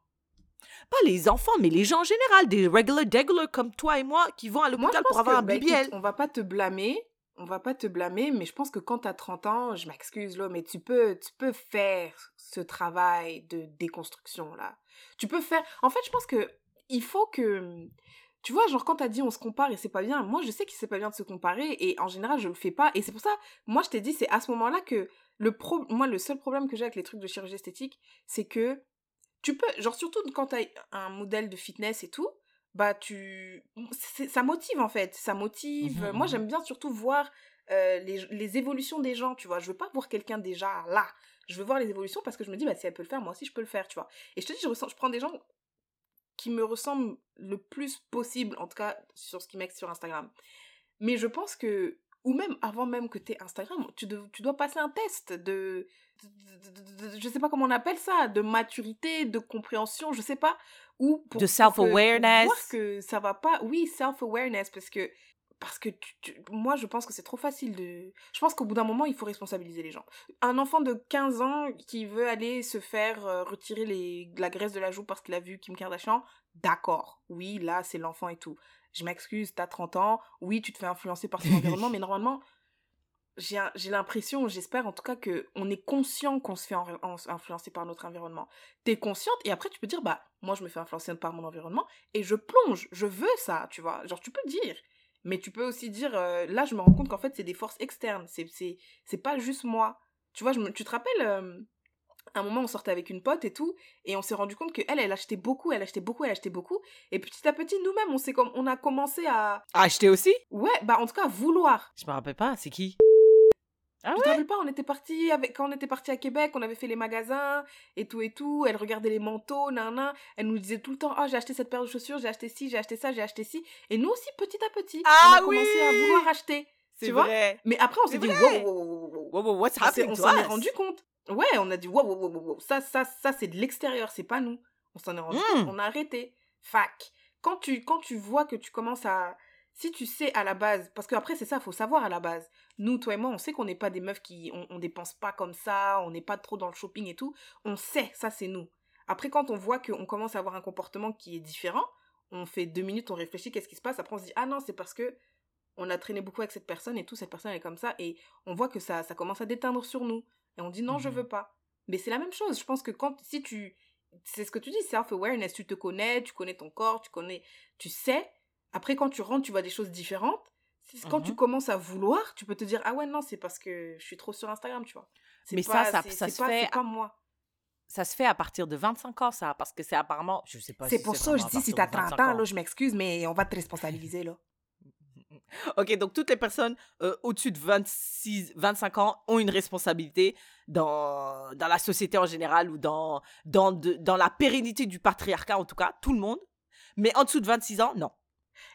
Pas les enfants, mais les gens en général, des regular degular comme toi et moi qui vont à l'hôpital pour avoir que, un bah, BBL. écoute, on va pas te blâmer. On va pas te blâmer, mais je pense que quand t'as 30 ans, je m'excuse là, mais tu peux, tu peux faire ce travail de déconstruction là. Tu peux faire. En fait, je pense que il faut que, tu vois, genre quand t'as dit on se compare et c'est pas bien. Moi, je sais que c'est pas bien de se comparer et en général, je le fais pas. Et c'est pour ça, moi, je t'ai dit, c'est à ce moment-là que le pro, moi, le seul problème que j'ai avec les trucs de chirurgie esthétique, c'est que tu peux, genre surtout quand t'as un modèle de fitness et tout, bah tu, ça motive en fait, ça motive. Mhm, Moi mhm. j'aime bien surtout voir euh, les, les évolutions des gens, tu vois. Je veux pas voir quelqu'un déjà là. Je veux voir les évolutions parce que je me dis, bah, si elle peut le faire, moi aussi, je peux le faire, tu vois. Et je te dis, je, ressens, je prends des gens qui me ressemblent le plus possible, en tout cas sur ce qui m'ex sur Instagram. Mais je pense que, ou même avant même que tu aies Instagram, tu, de- tu dois passer un test de- je sais pas comment on appelle ça, de maturité, de compréhension, je sais pas, ou pour, De self-awareness. voir que ça va pas, oui, self-awareness, parce que parce que tu- tu- moi je pense que c'est trop facile de je pense qu'au bout d'un moment il faut responsabiliser les gens. Un enfant de 15 ans qui veut aller se faire euh, retirer les, la graisse de la joue parce qu'il a vu Kim Kardashian d'accord. Oui là c'est l'enfant et tout. Je m'excuse t'as 30 ans. Oui tu te fais influencer par son *laughs* environnement mais normalement j'ai l'impression j'espère en tout cas que on est conscient qu'on se fait en- en- influencer par notre environnement t'es consciente et après tu peux dire bah moi je me fais influencer par mon environnement et je plonge je veux ça tu vois genre tu peux dire mais tu peux aussi dire, euh, là, je me rends compte qu'en fait, c'est des forces externes. C'est, c'est, c'est pas juste moi. Tu vois, je me, tu te rappelles, euh, un moment, on sortait avec une pote et tout, et on s'est rendu compte qu'elle, elle achetait beaucoup, elle achetait beaucoup, elle achetait beaucoup. Et petit à petit, nous-mêmes, on, s'est comme, on a commencé à. Acheter aussi? Ouais, bah, en tout cas, à vouloir. Je me rappelle pas, c'est qui? Ah Tu ouais te rappelles pas, on était parti avec, quand on était parti à Québec, on avait fait les magasins et tout et tout. Elle regardait les manteaux, nan, Elle nous disait tout le temps, ah, j'ai acheté cette paire de chaussures, j'ai acheté ci, j'ai acheté ça, j'ai acheté ci. Et nous aussi, petit à petit, Ah on a commencé à oui vouloir acheter. Tu vois? vrai. Mais après, on s'est dit, wow, wow, wow, what's happening on s'en est rendu compte. Ouais, on a dit, wow, wow, wow, wow, wow. Ça, ça, ça, c'est de l'extérieur, c'est pas nous. On s'en est rendu Mm. compte, on a arrêté. Fac. Quand tu, quand tu vois que tu commences à. Si tu sais à la base, parce qu'après, c'est ça, faut savoir à la base. Nous, toi et moi, on sait qu'on n'est pas des meufs qui. On, on dépense pas comme ça, on n'est pas trop dans le shopping et tout. On sait, ça, c'est nous. Après, quand on voit qu'on commence à avoir un comportement qui est différent, on fait deux minutes, on réfléchit, qu'est-ce qui se passe? Après, on se dit, ah non, c'est parce que on a traîné beaucoup avec cette personne et tout, cette personne est comme ça, et on voit que ça, ça commence à déteindre sur nous. Et on dit non, je Mhm. veux pas. Mais c'est la même chose. Je pense que quand, si tu, c'est ce que tu dis, self-awareness, tu te connais, tu connais ton corps, tu connais, tu sais. Après, quand tu rentres, tu vois des choses différentes. Quand tu Mhm. commences à vouloir, tu peux te dire, ah ouais, non, c'est parce que je suis trop sur Instagram, tu vois. Mais pas- ça, ça- ça se pas- fait C'est pas moi. Ça se fait à partir de 25 ans, ça, parce que c'est apparemment, je sais pas C'est si pour ça, je à dis, si t'as de 30 25 ans, là, je m'excuse, mais on va te responsabiliser, là. *laughs* Ok, donc toutes les personnes euh, au-dessus de 26, 25 ans ont une responsabilité dans, dans la société en général ou dans, dans, de- dans la pérennité du patriarcat, en tout cas, tout le monde. Mais en dessous de 26 ans, non.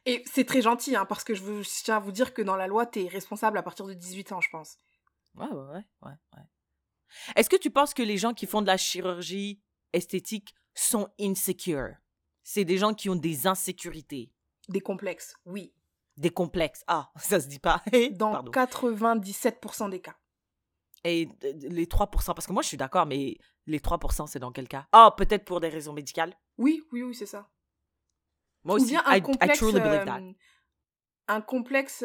Et c'est très gentil, hein, parce que je, veux, je tiens à vous dire que dans la loi, t'es responsable à partir de 18 ans, je pense. Ouais, ouais, ouais, ouais, ouais. Est-ce que tu penses que les gens qui font de la chirurgie esthétique sont insecure? C'est des gens qui ont des insécurités, Des complexes, oui. des complexes. Ah, *laughs* ça se dit pas. *laughs* Dans Pardon. 97% des cas. Et euh, les 3%, parce que moi je suis d'accord, mais les 3%, c'est dans quel cas? Ah, peut-être pour des raisons médicales. Oui, oui, oui, c'est ça. Moi Ou aussi, bien un I, I complexe, truly believe that. un complexe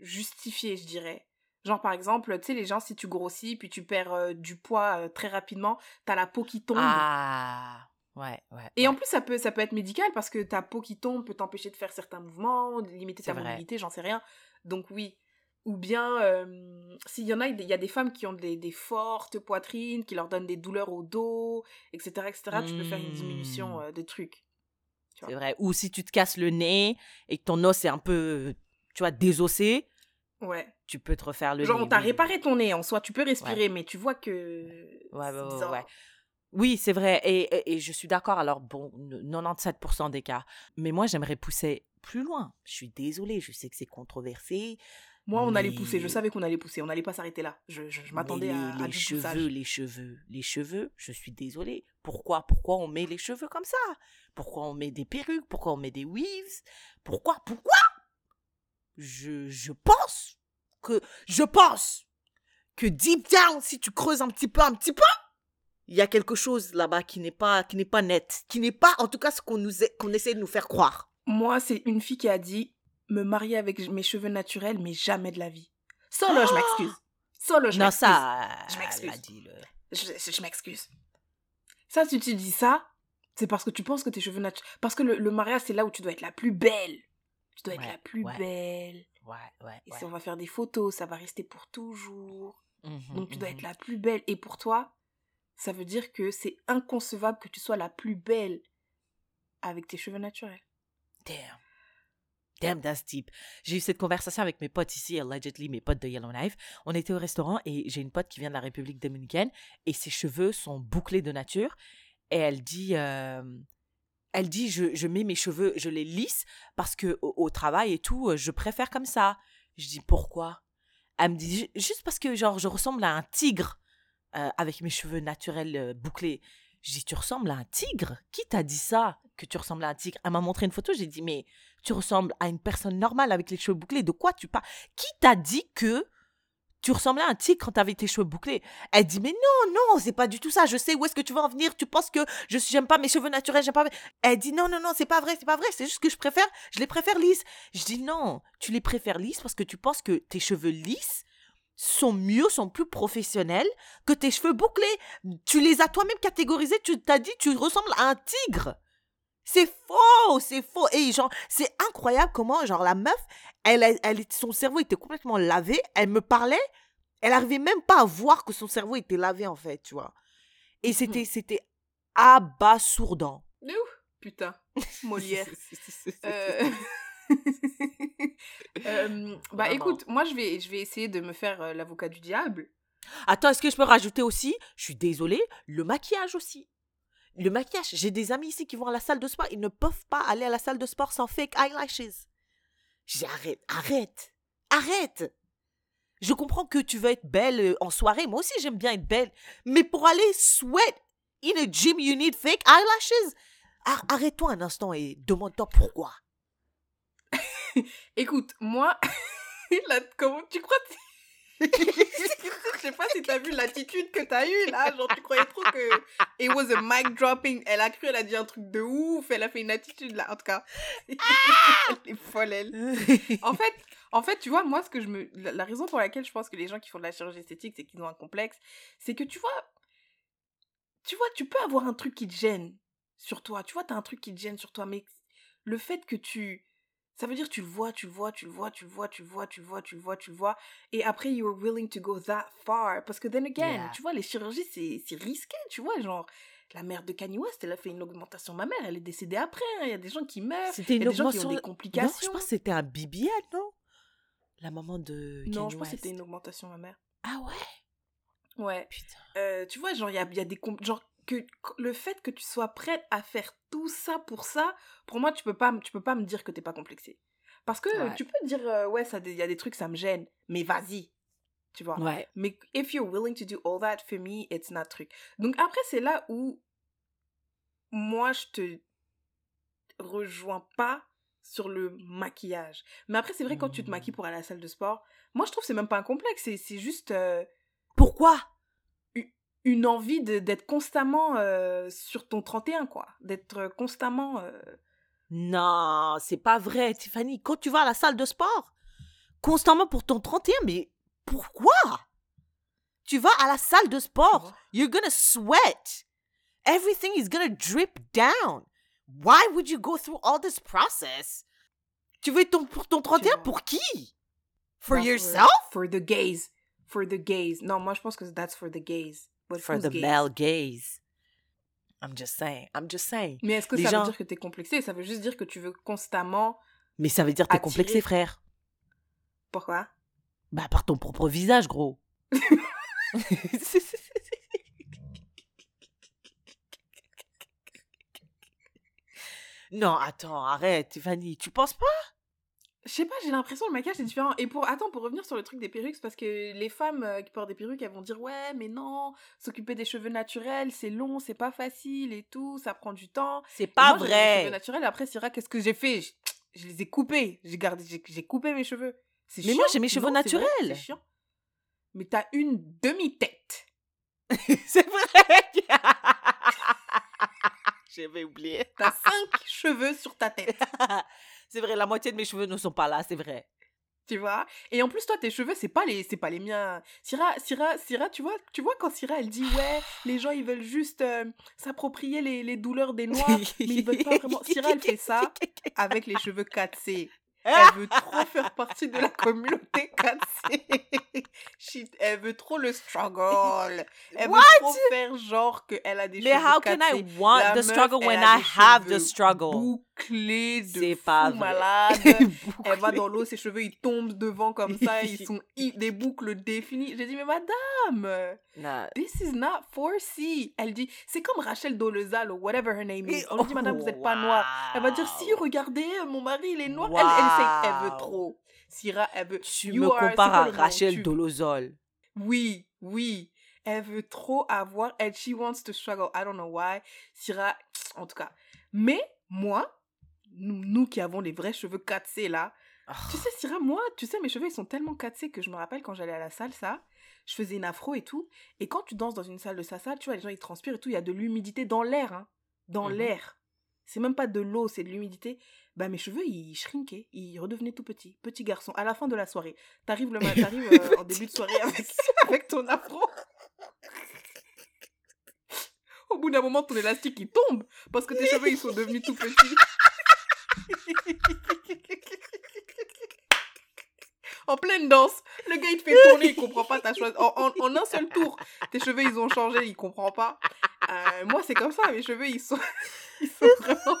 justifié, je dirais. Genre, par exemple, tu sais, les gens, si tu grossis, puis tu perds euh, du poids euh, très rapidement, t'as la peau qui tombe. Ah, ouais, ouais. Et ouais. en plus, ça peut, ça peut être médical parce que ta peau qui tombe peut t'empêcher de faire certains mouvements, de limiter ta vrai. mobilité, j'en sais rien. Donc oui. Ou bien, euh, s'il y en a, il y a des femmes qui ont des, des fortes poitrines, qui leur donnent des douleurs au dos, etc., etc. Tu peux faire une diminution Mm. euh, de trucs. C'est vrai. Ou si tu te casses le nez et que ton os est un peu, tu vois, désossé, Ouais. tu peux te refaire le Genre, nez. on t'a réparé ton nez en soi, tu peux respirer, mais tu vois que. Ouais, ouais, ouais. Oui, c'est vrai. Et, et- et je suis d'accord. Alors, bon, 97% des cas. Mais moi, j'aimerais pousser plus loin. Je suis désolée. Je sais que c'est controversé. Moi, on allait pousser, je savais qu'on allait pousser, on n'allait pas s'arrêter là. Je, je, je m'attendais à, les, à les du cheveux, poussage. les cheveux, les cheveux, je suis désolée. Pourquoi Pourquoi on met les cheveux comme ça? Pourquoi on met des perruques? Pourquoi on met des weaves? Pourquoi Pourquoi? Je, je pense que je pense que deep down, si tu creuses un petit peu, un petit peu, il y a quelque chose là-bas qui n'est pas qui n'est pas net, qui n'est pas en tout cas ce qu'on nous est- qu'on essaie de nous faire croire. Moi, c'est une fille qui a dit me marier avec mes cheveux naturels, mais jamais de la vie. Solo, je Oh m'excuse. Solo, je non, m'excuse. ça, Je m'excuse. a dit le- Je, je- je m'excuse. Ça, si tu dis ça, c'est parce que tu penses que tes cheveux naturels. Parce que le, le mariage, c'est là où tu dois être la plus belle. Tu dois être la plus ouais. belle. Ouais, ouais. Et si on va faire des photos, ça va rester pour toujours. Mhm, Donc tu dois mhm. être la plus belle. Et pour toi, ça veut dire que c'est inconcevable que tu sois la plus belle avec tes cheveux naturels. Damn. Damn, that's deep. J'ai eu cette conversation avec mes potes ici, allegedly, mes potes de Yellowknife. On était au restaurant et j'ai une pote qui vient de la République dominicaine et ses cheveux sont bouclés de nature. Et elle dit, euh, elle dit, je, je mets mes cheveux, je les lisse parce que au, travail et tout, je préfère comme ça. Je dis, pourquoi? Elle me dit, juste parce que genre, je ressemble à un tigre euh, avec mes cheveux naturels euh, bouclés. Je dis, tu ressembles à un tigre? Qui t'a dit ça, que tu ressembles à un tigre? Elle m'a montré une photo, j'ai dit, mais tu ressembles à une personne normale avec les cheveux bouclés. De quoi tu parles? Qui t'a dit que tu ressemblais à un tigre quand t'avais tes cheveux bouclés? Elle dit, mais non, non, c'est pas du tout ça. Je sais où est-ce que tu veux en venir. Tu penses que je j'aime pas mes cheveux naturels, j'aime pas. Elle dit, non, non, non, c'est pas vrai, c'est pas vrai. C'est juste que je préfère, je les préfère lisses. Je dis, non, tu les préfères lisses parce que tu penses que tes cheveux lisses sont mieux, sont plus professionnels que tes cheveux bouclés. Tu les as toi-même catégorisés, tu t'as dit tu ressembles à un tigre. C'est faux, c'est faux. Et genre, c'est incroyable comment, genre, la meuf, elle, elle, son cerveau était complètement lavé. Elle me parlait, elle arrivait même pas à voir que son cerveau était lavé, en fait, tu vois. Et c'était, c'était abasourdant. Ouh, putain, Molière. *laughs* Euh, euh, *laughs* bah Vraiment. écoute, moi je vais, je vais essayer de me faire euh, l'avocat du diable. Attends, est-ce que je peux rajouter aussi? Je suis désolée, le maquillage aussi. Le maquillage, j'ai des amis ici qui vont à la salle de sport, ils ne peuvent pas aller à la salle de sport sans fake eyelashes. J'ai arrête, arrête. Je comprends que tu veux être belle euh, en soirée, moi aussi j'aime bien être belle, mais pour aller sweat in a gym, you need fake eyelashes. Ar- Arrête-toi un instant et demande-toi pourquoi. *laughs* Écoute, moi, *laughs* comment tu crois que- Je sais pas si t'as vu l'attitude que t'as eue là, genre tu croyais trop que it was a mic dropping. Elle a cru, elle a dit un truc de ouf, elle a fait une attitude là, en tout cas. *laughs* elle est folle elle. *laughs* En fait, en fait, tu vois, moi, ce que je me, la, la raison pour laquelle je pense que les gens qui font de la chirurgie esthétique, c'est qu'ils ont un complexe, c'est que tu vois, tu vois, tu peux avoir un truc qui te gêne sur toi. Tu vois, t'as un truc qui te gêne sur toi, mais le fait que tu, ça veut dire tu le vois, tu le vois, tu le vois, tu le vois, tu le vois, tu le vois, tu le vois, tu le vois. Et après, you were willing to go that far. Parce que then again, yeah. tu vois, les chirurgies, c'est, risqué, tu vois, genre. La mère de Kanye West, elle a fait une augmentation ma mère, elle est décédée après. Hein, il hein. y a des gens qui meurent, c'était une y a des augmentation... gens qui ont des complications. Non, je pense que c'était un BBL, non? La maman de Kanye Non, je pense que c'était une augmentation ma mère. Ah ouais? Ouais. Putain. Euh, tu vois, genre, il y a, y a des... Genre, que, le fait que tu sois prête à faire tout ça pour ça, pour moi, tu peux pas, tu peux pas me dire que t'es pas complexée. Parce que Ouais. tu peux dire, euh, ouais, il y a des trucs, ça me gêne, mais vas-y. Tu vois. Ouais. Mais if you're willing to do all that, for me, it's not truc. Donc après, c'est là où moi, je te rejoins pas sur le maquillage. Mais après, c'est vrai, quand tu te maquilles pour aller à la salle de sport, moi, je trouve que c'est même pas un complexe. C'est c'est juste euh, Pourquoi? Une envie de- d'être constamment euh, sur ton 31, quoi. D'être constamment... euh, Non, c'est pas vrai, Tiffany. Quand tu vas à la salle de sport, constamment pour ton 31, mais pourquoi? Tu vas à la salle de sport, vois? you're gonna sweat. Everything is gonna drip down. Why would you go through all this process? Tu veux ton, pour ton 31 vois? pour qui? For yourself? For the gays. For the gays. Non, moi, je pense que that's for the gays. But For the gays? male gaze. I'm just saying, I'm just saying. Mais est-ce que Les ça gens- veut dire que t'es complexé? Ça veut juste dire que tu veux constamment... Mais ça veut dire que t'es Attirer. complexé, frère. Pourquoi? Bah, par ton propre visage, gros. *laughs* non, attends, arrête, Tiffany. Tu penses pas? Je sais pas, j'ai l'impression que le maquillage est différent. Et pour attends, pour revenir sur le truc des perruques, parce que les femmes euh, qui portent des perruques, elles vont dire ouais, mais non, s'occuper des cheveux naturels, c'est long, c'est pas facile et tout, ça prend du temps. C'est pas moi, j'avais mes cheveux vrai. naturels. Après, Syrah, qu'est-ce que j'ai fait je, je les ai coupés. J'ai gardé, j'ai, coupé mes cheveux. C'est Mais moi, j'ai mes cheveux Non, vrai, naturels. C'est chiant. Mais t'as une demi-tête. *laughs* C'est vrai. J'avais oublié. T'as cinq *laughs* cheveux sur ta tête. *laughs* c'est vrai, la moitié de mes cheveux ne sont pas là, c'est vrai. tu vois? Et en plus toi tes cheveux c'est pas les c'est pas les miens Syrah Syrah Syrah tu vois tu vois quand Syrah elle dit ouais les gens ils veulent juste euh, s'approprier les, les douleurs des noirs mais ils veulent pas vraiment Syrah elle fait ça avec les cheveux 4C elle veut trop faire partie de la communauté 4C *laughs* Shit, elle veut trop le struggle elle What? veut trop faire genre qu'elle a des Mais cheveux how can 4C I want La the meuf, struggle when I have the struggle? Bouclés de C'est fou pas malade. *laughs* Elle va dans l'eau, ses cheveux ils tombent devant comme ça, *laughs* ils sont des boucles définies. J'ai dit mais madame, Nah. this is not 4C. Elle dit c'est comme Rachel Dolezal ou whatever her name is. On lui dit madame vous n'êtes pas noire. Elle va dire si regardez mon mari il est noir. Elle, elle, veut trop. Syrah elle veut. Tu You me are- compares à Rachel Dolozol. Oui, oui. Elle veut trop avoir. And she wants to struggle. I don't know why. Syrah, en tout cas. Mais, moi, nous, nous qui avons les vrais cheveux 4C là, tu sais, Syrah, moi, tu sais, mes cheveux, ils sont tellement 4C que je me rappelle quand j'allais à la salle, ça, je faisais une afro et tout. Et quand tu danses dans une salle de salsa, tu vois, les gens, ils transpirent et tout, il y a de l'humidité dans l'air, hein. Dans Mhm. l'air. C'est même pas de l'eau, c'est de l'humidité. Bah, mes cheveux, ils shrinkaient. Ils redevenaient tout petits. Petit garçon. À la fin de la soirée. T'arrives le matin, *laughs* t'arrives euh, en début de soirée avec, avec ton afro. Au bout d'un moment, ton élastique, il tombe. Parce que tes cheveux, ils sont devenus tout petits. *laughs* en pleine danse. Le gars, il te fait tourner, il comprend pas, t'as choisi. En, un seul tour, tes cheveux, ils ont changé, il comprend pas. Euh, moi, c'est comme ça, mes cheveux, ils sont, *laughs* ils sont vraiment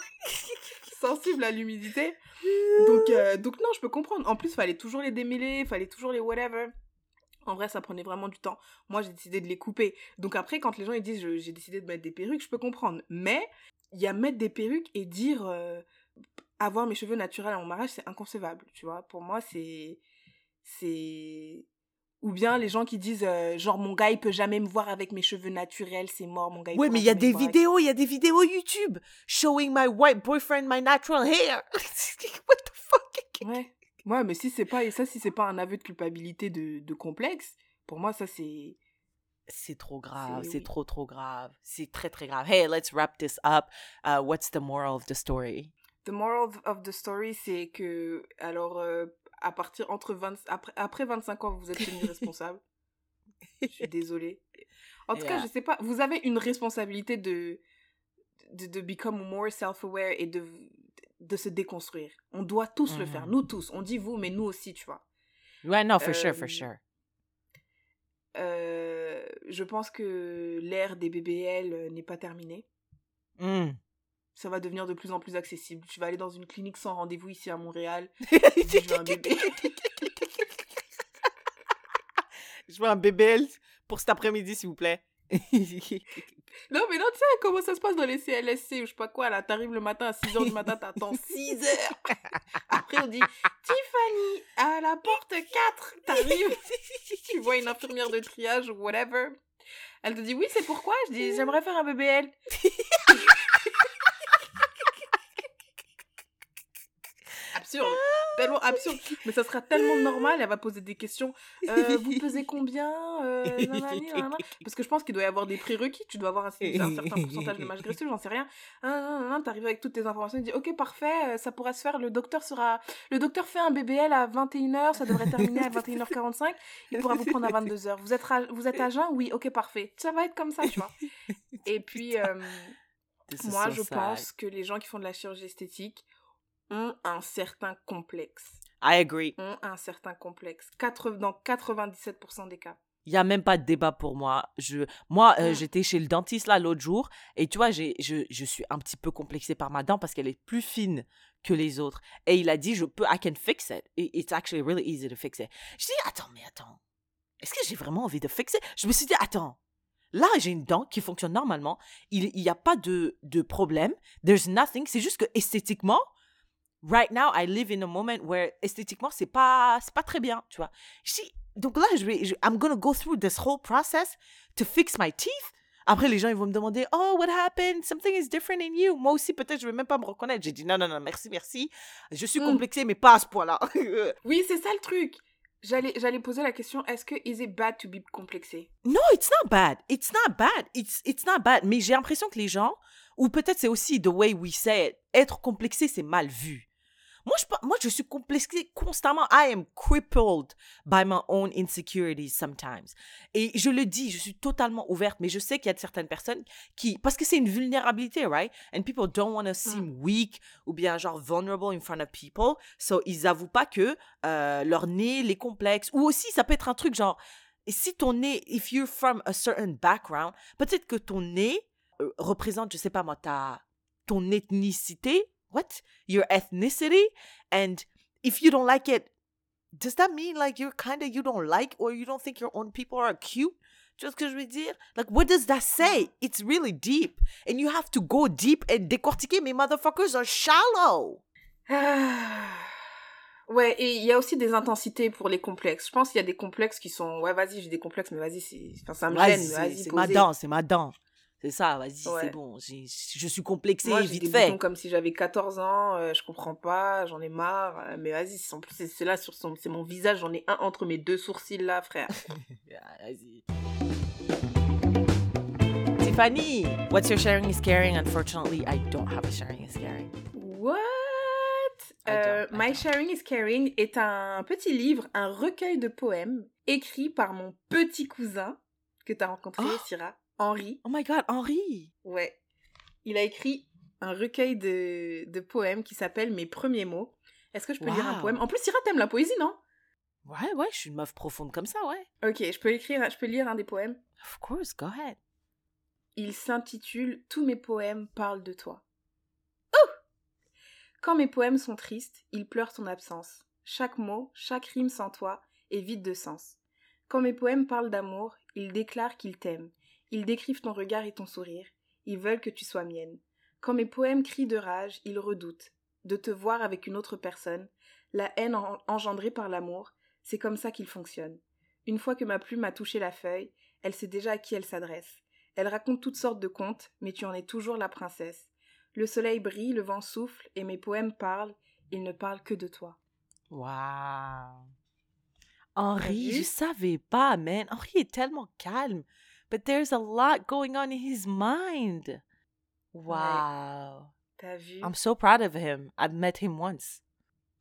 sensibles à l'humidité. Donc, euh, donc, non, je peux comprendre. En plus, fallait toujours les démêler, fallait toujours les whatever. En vrai, ça prenait vraiment du temps. Moi, j'ai décidé de les couper. Donc après, quand les gens ils disent j'ai décidé de mettre des perruques, je peux comprendre. Mais il y a mettre des perruques et dire euh, avoir mes cheveux naturels à mon mariage, c'est inconcevable. Tu vois, pour moi, c'est c'est ou bien les gens qui disent euh, genre mon gars il peut jamais me voir avec mes cheveux naturels, c'est mort mon gars. Ouais, mais il y a des avec- vidéos, il y a des vidéos YouTube showing my white boyfriend my natural hair. *laughs* What the fuck? Ouais. Ouais, mais si c'est pas ça si c'est pas un aveu de culpabilité de, de complexe, pour moi ça c'est C'est trop grave, C'est- c'est oui. trop trop grave. C'est très très grave. Hey, let's wrap this up. Uh, what's the moral of the story? The moral of- the story, c'est que, alors, euh, à partir, entre 20, après, après 25 ans, vous êtes tenu *laughs* responsable. je suis désolée. En tout cas, je sais pas, vous avez une responsabilité de, de, de become more self-aware et de, de se déconstruire. On doit tous le faire, Mhm. nous tous. On dit vous, mais nous aussi, tu vois. Ouais, non, for sure, for Euh, sure. Euh, je pense que l'ère des BBL n'est pas terminée. Mm. Ça va devenir de plus en plus accessible. Tu vas aller dans une clinique sans rendez-vous ici à Montréal. *laughs* Je veux un bébé. Je veux un BBL pour cet après-midi, s'il vous plaît. *laughs* Non, mais non, tu sais comment ça se passe dans les CLSC ou je sais pas quoi, là, t'arrives le matin à 6h du matin, t'attends *laughs* 6 heures. Après, on dit, Tiffany, à la porte 4, t'arrives, tu vois une infirmière de triage ou whatever. Elle te dit, oui, c'est pourquoi? Je dis, j'aimerais faire un BBL. Absurde, tellement absurde. Mais ça sera tellement normal, elle va poser des questions. Euh, vous pesez combien euh, nanani, nanana. Parce que je pense qu'il doit y avoir des prérequis. Tu dois avoir un, un certain pourcentage de masse graisseuse, j'en sais rien. Ah, T'arrives avec toutes tes informations, tu dis ok parfait, euh, ça pourra se faire. Le docteur sera, le docteur fait un BBL à 21h, ça devrait terminer à *laughs* 21h45. Il pourra vous prendre à 22h. Vous êtes à, vous êtes à jeun Oui, ok parfait. Ça va être comme ça, tu vois. Et puis euh, moi je pense que les gens qui font de la chirurgie esthétique ont un certain complexe. I agree. Ont un certain complexe. 80, dans 97% des cas. Il y a même pas de débat pour moi. Je, moi, euh, Mm. j'étais chez le dentiste là l'autre jour et tu vois, j'ai, je, je suis un petit peu complexée par ma dent parce qu'elle est plus fine que les autres. Et il a dit, je peux, I can fix it. It- It's actually really easy to fix it. Je dis, attends, mais attends, est-ce que j'ai vraiment envie de fixer? Je me suis dit, attends, là j'ai une dent qui fonctionne normalement. Il n'y a pas de, de problème. There's nothing. C'est juste que esthétiquement, right now, I live in a moment where esthétiquement, c'est pas, c'est pas très bien, tu vois. Donc là, je vais, je- I'm gonna go through this whole process to fix my teeth. Après, les gens, ils vont me demander, oh, what happened? Something is different in you. Moi aussi, peut-être, je vais même pas me reconnaître. J'ai dit, non, non, non, merci, merci. Je suis Mm. complexée, mais pas à ce point-là. *laughs* Oui, c'est ça le truc. J'allais, j'allais poser la question, est-ce que is it bad to be complexé? No, it's not bad. It's not bad. It's, it's not bad. Mais j'ai l'impression que les gens, ou peut-être c'est aussi the way we say être complexé, c'est mal vu. Moi je, pe- moi, je suis complexé constamment. I am crippled by my own insecurities sometimes. Et je le dis, je suis totalement ouverte, mais je sais qu'il y a certaines personnes qui... Parce que c'est une vulnérabilité, right? And people don't want to seem weak ou bien genre vulnerable in front of people. So, ils avouent pas que euh, leur nez les complexe. Ou aussi, ça peut être un truc genre... Si ton nez, if you're from a certain background, peut-être que ton nez euh, représente, je sais pas moi, ta, ton ethnicité. What? Your ethnicity? And if you don't like it, does that mean like you're kind of you don't like or you don't think your own people are cute? Tu vois ce que je veux dire? Like, what does that say? It's really deep. And you have to go deep and décortiquer, mais motherfuckers are shallow. Ah. *sighs* Ouais, et il y a aussi des intensités pour les complexes. Je pense qu'il y a des complexes qui sont, ouais, vas-y, j'ai des complexes, mais vas-y, c'est, enfin, ça me gêne, Vas-y, c'est ma dent, c'est ma dent. C'est ça, vas-y, Ouais. c'est bon. Je suis complexée Moi, vite des fait. boutons comme si j'avais 14 ans, euh, je comprends pas, j'en ai marre, euh, mais vas-y, c'est- en plus, c'est, c'est là sur son, c'est mon visage, j'en ai un entre mes deux sourcils là, frère. Yeah, *laughs* vas-y. Tiffany, what's your sharing is caring? Unfortunately, I don't have a sharing is caring. What? Euh, My. Sharing is Caring est un petit livre, un recueil de poèmes écrit par mon petit cousin que t'as rencontré, Oh. Syrah, Henri. Oh my god, Henri! Ouais. Il a écrit un recueil de, de poèmes qui s'appelle Mes premiers mots. Est-ce que je peux lire un poème? En plus, Syrah, t'aimes la poésie, non? Ouais, ouais, je suis une meuf profonde comme ça, ouais. Ok, je peux écrire, je peux lire un des poèmes? Of course, go ahead. Il s'intitule Tous mes poèmes parlent de toi. Oh Quand mes poèmes sont tristes, ils pleurent ton absence. Chaque mot, chaque rime sans toi est vide de sens. Quand mes poèmes parlent d'amour, ils déclarent qu'ils t'aiment. Ils décrivent ton regard et ton sourire. Ils veulent que tu sois mienne. Quand mes poèmes crient de rage, ils redoutent de te voir avec une autre personne. La haine en- engendrée par l'amour, c'est comme ça qu'il fonctionne. Une fois que ma plume a touché la feuille, elle sait déjà à qui elle s'adresse. Elle raconte toutes sortes de contes, mais tu en es toujours la princesse. Le soleil brille, le vent souffle, et mes poèmes parlent, ils ne parlent que de toi. Wow. Henri, je savais pas, man. Henri est tellement calme. But there's a lot going on in his mind. Wow. T'as vu? I'm so proud of him. I've met him once.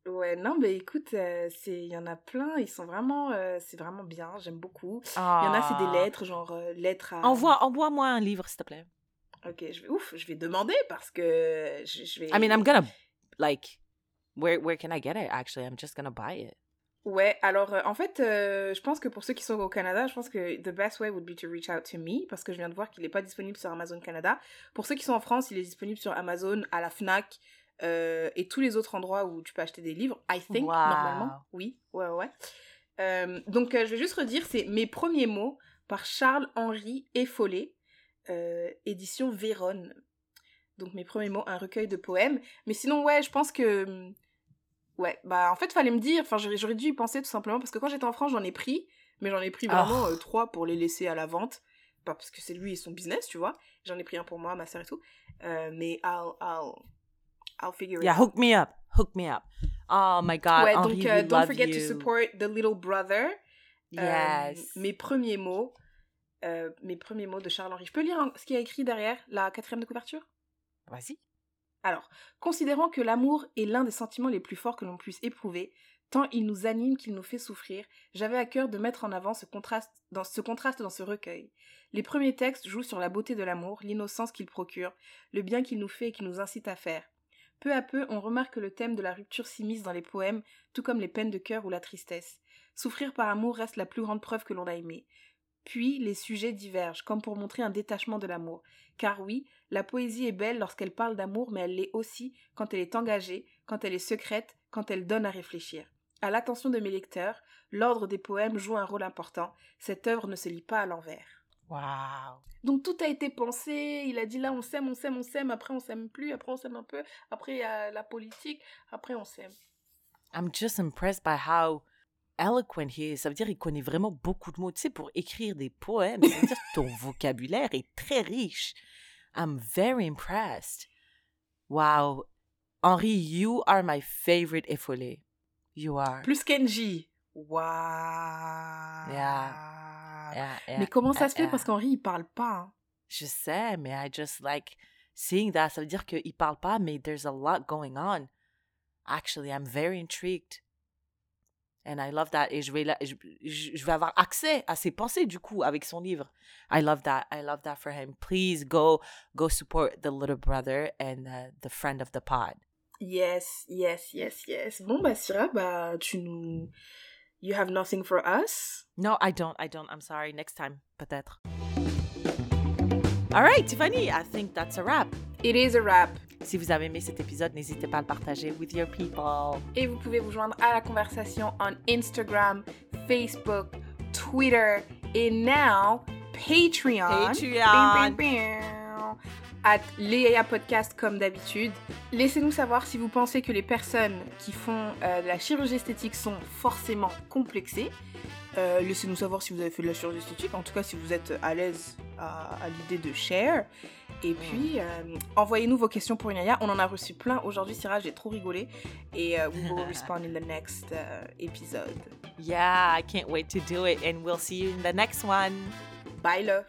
Ouais, non, mais écoute, euh, c'est, il y en a plein, ils sont vraiment, euh, c'est vraiment bien, j'aime beaucoup. Il y en a, c'est des lettres, genre euh, lettres à. Envoie, envoie-moi un livre, s'il te plaît. Ok, je vais, ouf, je vais demander parce que je, je vais. I mean, I'm gonna, like, where, where can I get it, actually? I'm just gonna buy it. Ouais, alors euh, en fait, euh, je pense que pour ceux qui sont au Canada, je pense que the best way would be to reach out to me parce que je viens de voir qu'il n'est pas disponible sur Amazon Canada. Pour ceux qui sont en France, il est disponible sur Amazon, à la Fnac euh, et tous les autres endroits où tu peux acheter des livres. I think Wow. normalement, oui, ouais, ouais. donc je vais juste redire, c'est mes premiers mots par Charles Henri Effolé, édition Véronne. Donc mes premiers mots, un recueil de poèmes. Mais sinon, ouais, je pense que hum, Ouais, bah en fait, fallait me dire, enfin j'aurais dû y penser tout simplement parce que quand j'étais en France, j'en ai pris, mais j'en ai pris Ah. vraiment euh, trois pour les laisser à la vente. Pas parce que c'est lui et son business, tu vois. J'en ai pris un pour moi, ma soeur et tout. Euh, mais I'll, I'll, I'll figure it Yeah, out. hook me up. Hook me up. Oh my God, ouais, donc we euh, don't love forget you. to support the little brother. Euh, Yes. mes premiers mots, mes premiers mots de Charles Henri. Je peux lire ce qu'il y a écrit derrière la quatrième de couverture? Vas-y. Alors, considérant que l'amour est l'un des sentiments les plus forts que l'on puisse éprouver, tant il nous anime qu'il nous fait souffrir, j'avais à cœur de mettre en avant ce contraste, dans ce recueil. Les premiers textes jouent sur la beauté de l'amour, l'innocence qu'il procure, le bien qu'il nous fait et qui nous incite à faire. Peu à peu, on remarque que le thème de la rupture s'immisce dans les poèmes, tout comme les peines de cœur ou la tristesse. Souffrir par amour reste la plus grande preuve que l'on a aimé. Puis les sujets divergent, comme pour montrer un détachement de l'amour. Car oui, la poésie est belle lorsqu'elle parle d'amour, mais elle l'est aussi quand elle est engagée, quand elle est secrète, quand elle donne à réfléchir. À l'attention de mes lecteurs, l'ordre des poèmes joue un rôle important. Cette œuvre ne se lit pas à l'envers. Wow. Donc tout a été pensé, il a dit là on s'aime, on s'aime, on s'aime, après on s'aime plus, après on s'aime un peu, après il y a la politique, après on s'aime. I'm just impressed by how eloquent he is. Ça veut dire qu'il connaît vraiment beaucoup de mots. Tu sais, pour écrire des poèmes, ça veut dire ton vocabulaire est très riche. I'm very impressed. Wow. Henri, you are my favorite Effolé. You are. Plus Kenji. Waouh. Yeah. Yeah, yeah, Mais comment ça se fait? Parce qu'Henri il parle pas hein. Je sais, mais I just like seeing that. Ça veut dire qu'il parle pas, mais there's a lot going on. Actually, I'm very intrigued. And I love that. Et je vais, la- je, je- vais avoir accès à ses pensées, du coup, avec son livre. I love that. I love that for him. Please go, go support the little brother and uh, the friend of the pod. Yes, yes, yes, yes. Bon bah Syrah, bah tu nous You have nothing for us. No, I don't. I don't. I'm sorry. Next time, peut-être. All right, Tiffany, I think that's a wrap. It is a wrap. Si vous avez aimé cet épisode, n'hésitez pas à le partager with your people. Et vous pouvez vous joindre à la conversation en Instagram, Facebook, Twitter et now Patreon. Patreon. At Léa Podcast comme d'habitude. Laissez-nous savoir si vous pensez que les personnes qui font euh, de la chirurgie esthétique sont forcément complexées. Euh, Laissez-nous savoir si vous avez fait de la chirurgie esthétique, en tout cas si vous êtes à l'aise à, à l'idée de share. Et puis, euh, envoyez-nous vos questions pour Inaya. On en a reçu plein aujourd'hui, Syrah, j'ai trop rigolé. Et euh, we will *laughs* respond in the next uh, episode. Yeah, I can't wait to do it, and we'll see you in the next one. Bye, love!